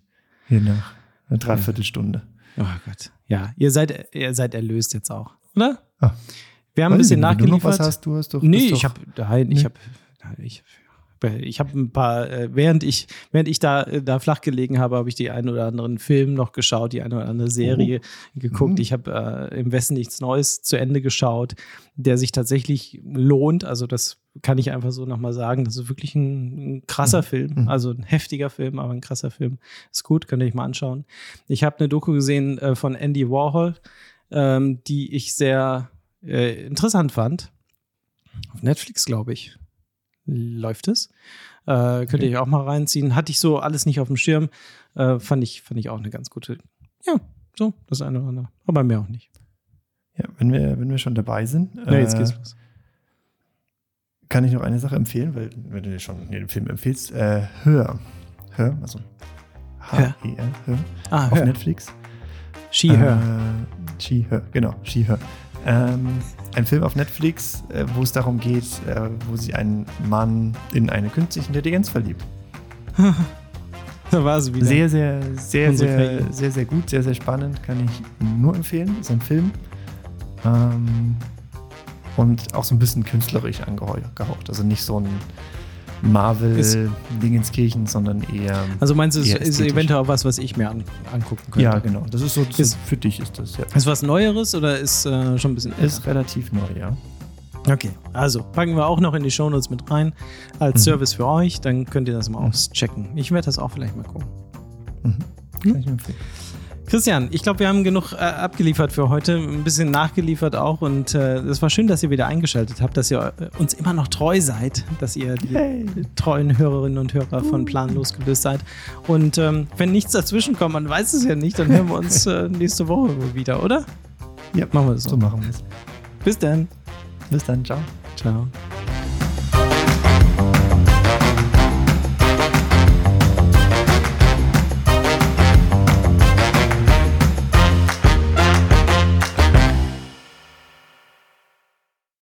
Hier nach einer Dreiviertelstunde. Oh Gott. Ja, ihr seid, ihr seid erlöst jetzt auch, oder? Ah. Wir haben ein bisschen nachgeliefert. Du noch was hast, du hast doch, nee, ich habe nein, ich habe ich, ich habe ein paar, äh, während ich, während ich da, äh, da flach gelegen habe, habe ich die einen oder anderen Film noch geschaut, die eine oder andere Serie oh. geguckt. Mhm. Ich habe äh, im Westen nichts Neues zu Ende geschaut, der sich tatsächlich lohnt. Also das kann ich einfach so nochmal sagen. Das ist wirklich ein, ein krasser mhm. Film, mhm. also ein heftiger Film, aber ein krasser Film. Ist gut, könnt ihr euch mal anschauen. Ich habe eine Doku gesehen äh, von Andy Warhol, ähm, die ich sehr äh, interessant fand. Auf Netflix, glaube ich, läuft es. Äh, könnt ihr euch auch mal reinziehen. Hatte ich so alles nicht auf dem Schirm. Äh, fand, ich, fand ich auch eine ganz gute. Ja, so, das eine oder andere. Aber mehr auch nicht. Ja, wenn wir, wenn wir schon dabei sind. Ja, jetzt geht's äh, los. Kann ich noch eine Sache empfehlen, weil wenn du dir schon den Film empfiehlst, äh, Hör. Hör, also H-E-R, Hör. Ah, auf hör. Netflix. She-Her. Äh, She-Her, genau, She-Her. Ähm, ein Film auf Netflix, äh, wo es darum geht, äh, wo sich ein Mann in eine künstliche Intelligenz verliebt. da war es wieder. Sehr, sehr, sehr, sehr, sehr, sehr gut, sehr, sehr spannend. Kann ich nur empfehlen. Ist ein Film. Ähm, und auch so ein bisschen künstlerisch angehaucht. Also nicht so ein Marvel-Dingenskirchen, sondern eher. Also meinst du, es ist eventuell auch was, was ich mir an, angucken könnte? Ja, genau. Das ist so, ist, für dich ist das, ja. Ist was Neueres oder ist äh, schon ein bisschen älter? Ist relativ neu, ja. Okay, also packen wir auch noch in die Shownotes mit rein als mhm. Service für euch, dann könnt ihr das mal mhm. auschecken. Ich werde das auch vielleicht mal gucken. Mhm. Kann ich empfehlen. Christian, ich glaube, wir haben genug äh, abgeliefert für heute, ein bisschen nachgeliefert auch und äh, es war schön, dass ihr wieder eingeschaltet habt, dass ihr äh, uns immer noch treu seid, dass ihr die hey. treuen Hörerinnen und Hörer von Planlos gelöst seid. Und ähm, wenn nichts dazwischen kommt, man weiß es ja nicht, dann hören wir uns äh, nächste Woche wieder, oder? Ja, machen wir es so. So machen wir es. Bis dann. Bis dann, ciao. Ciao.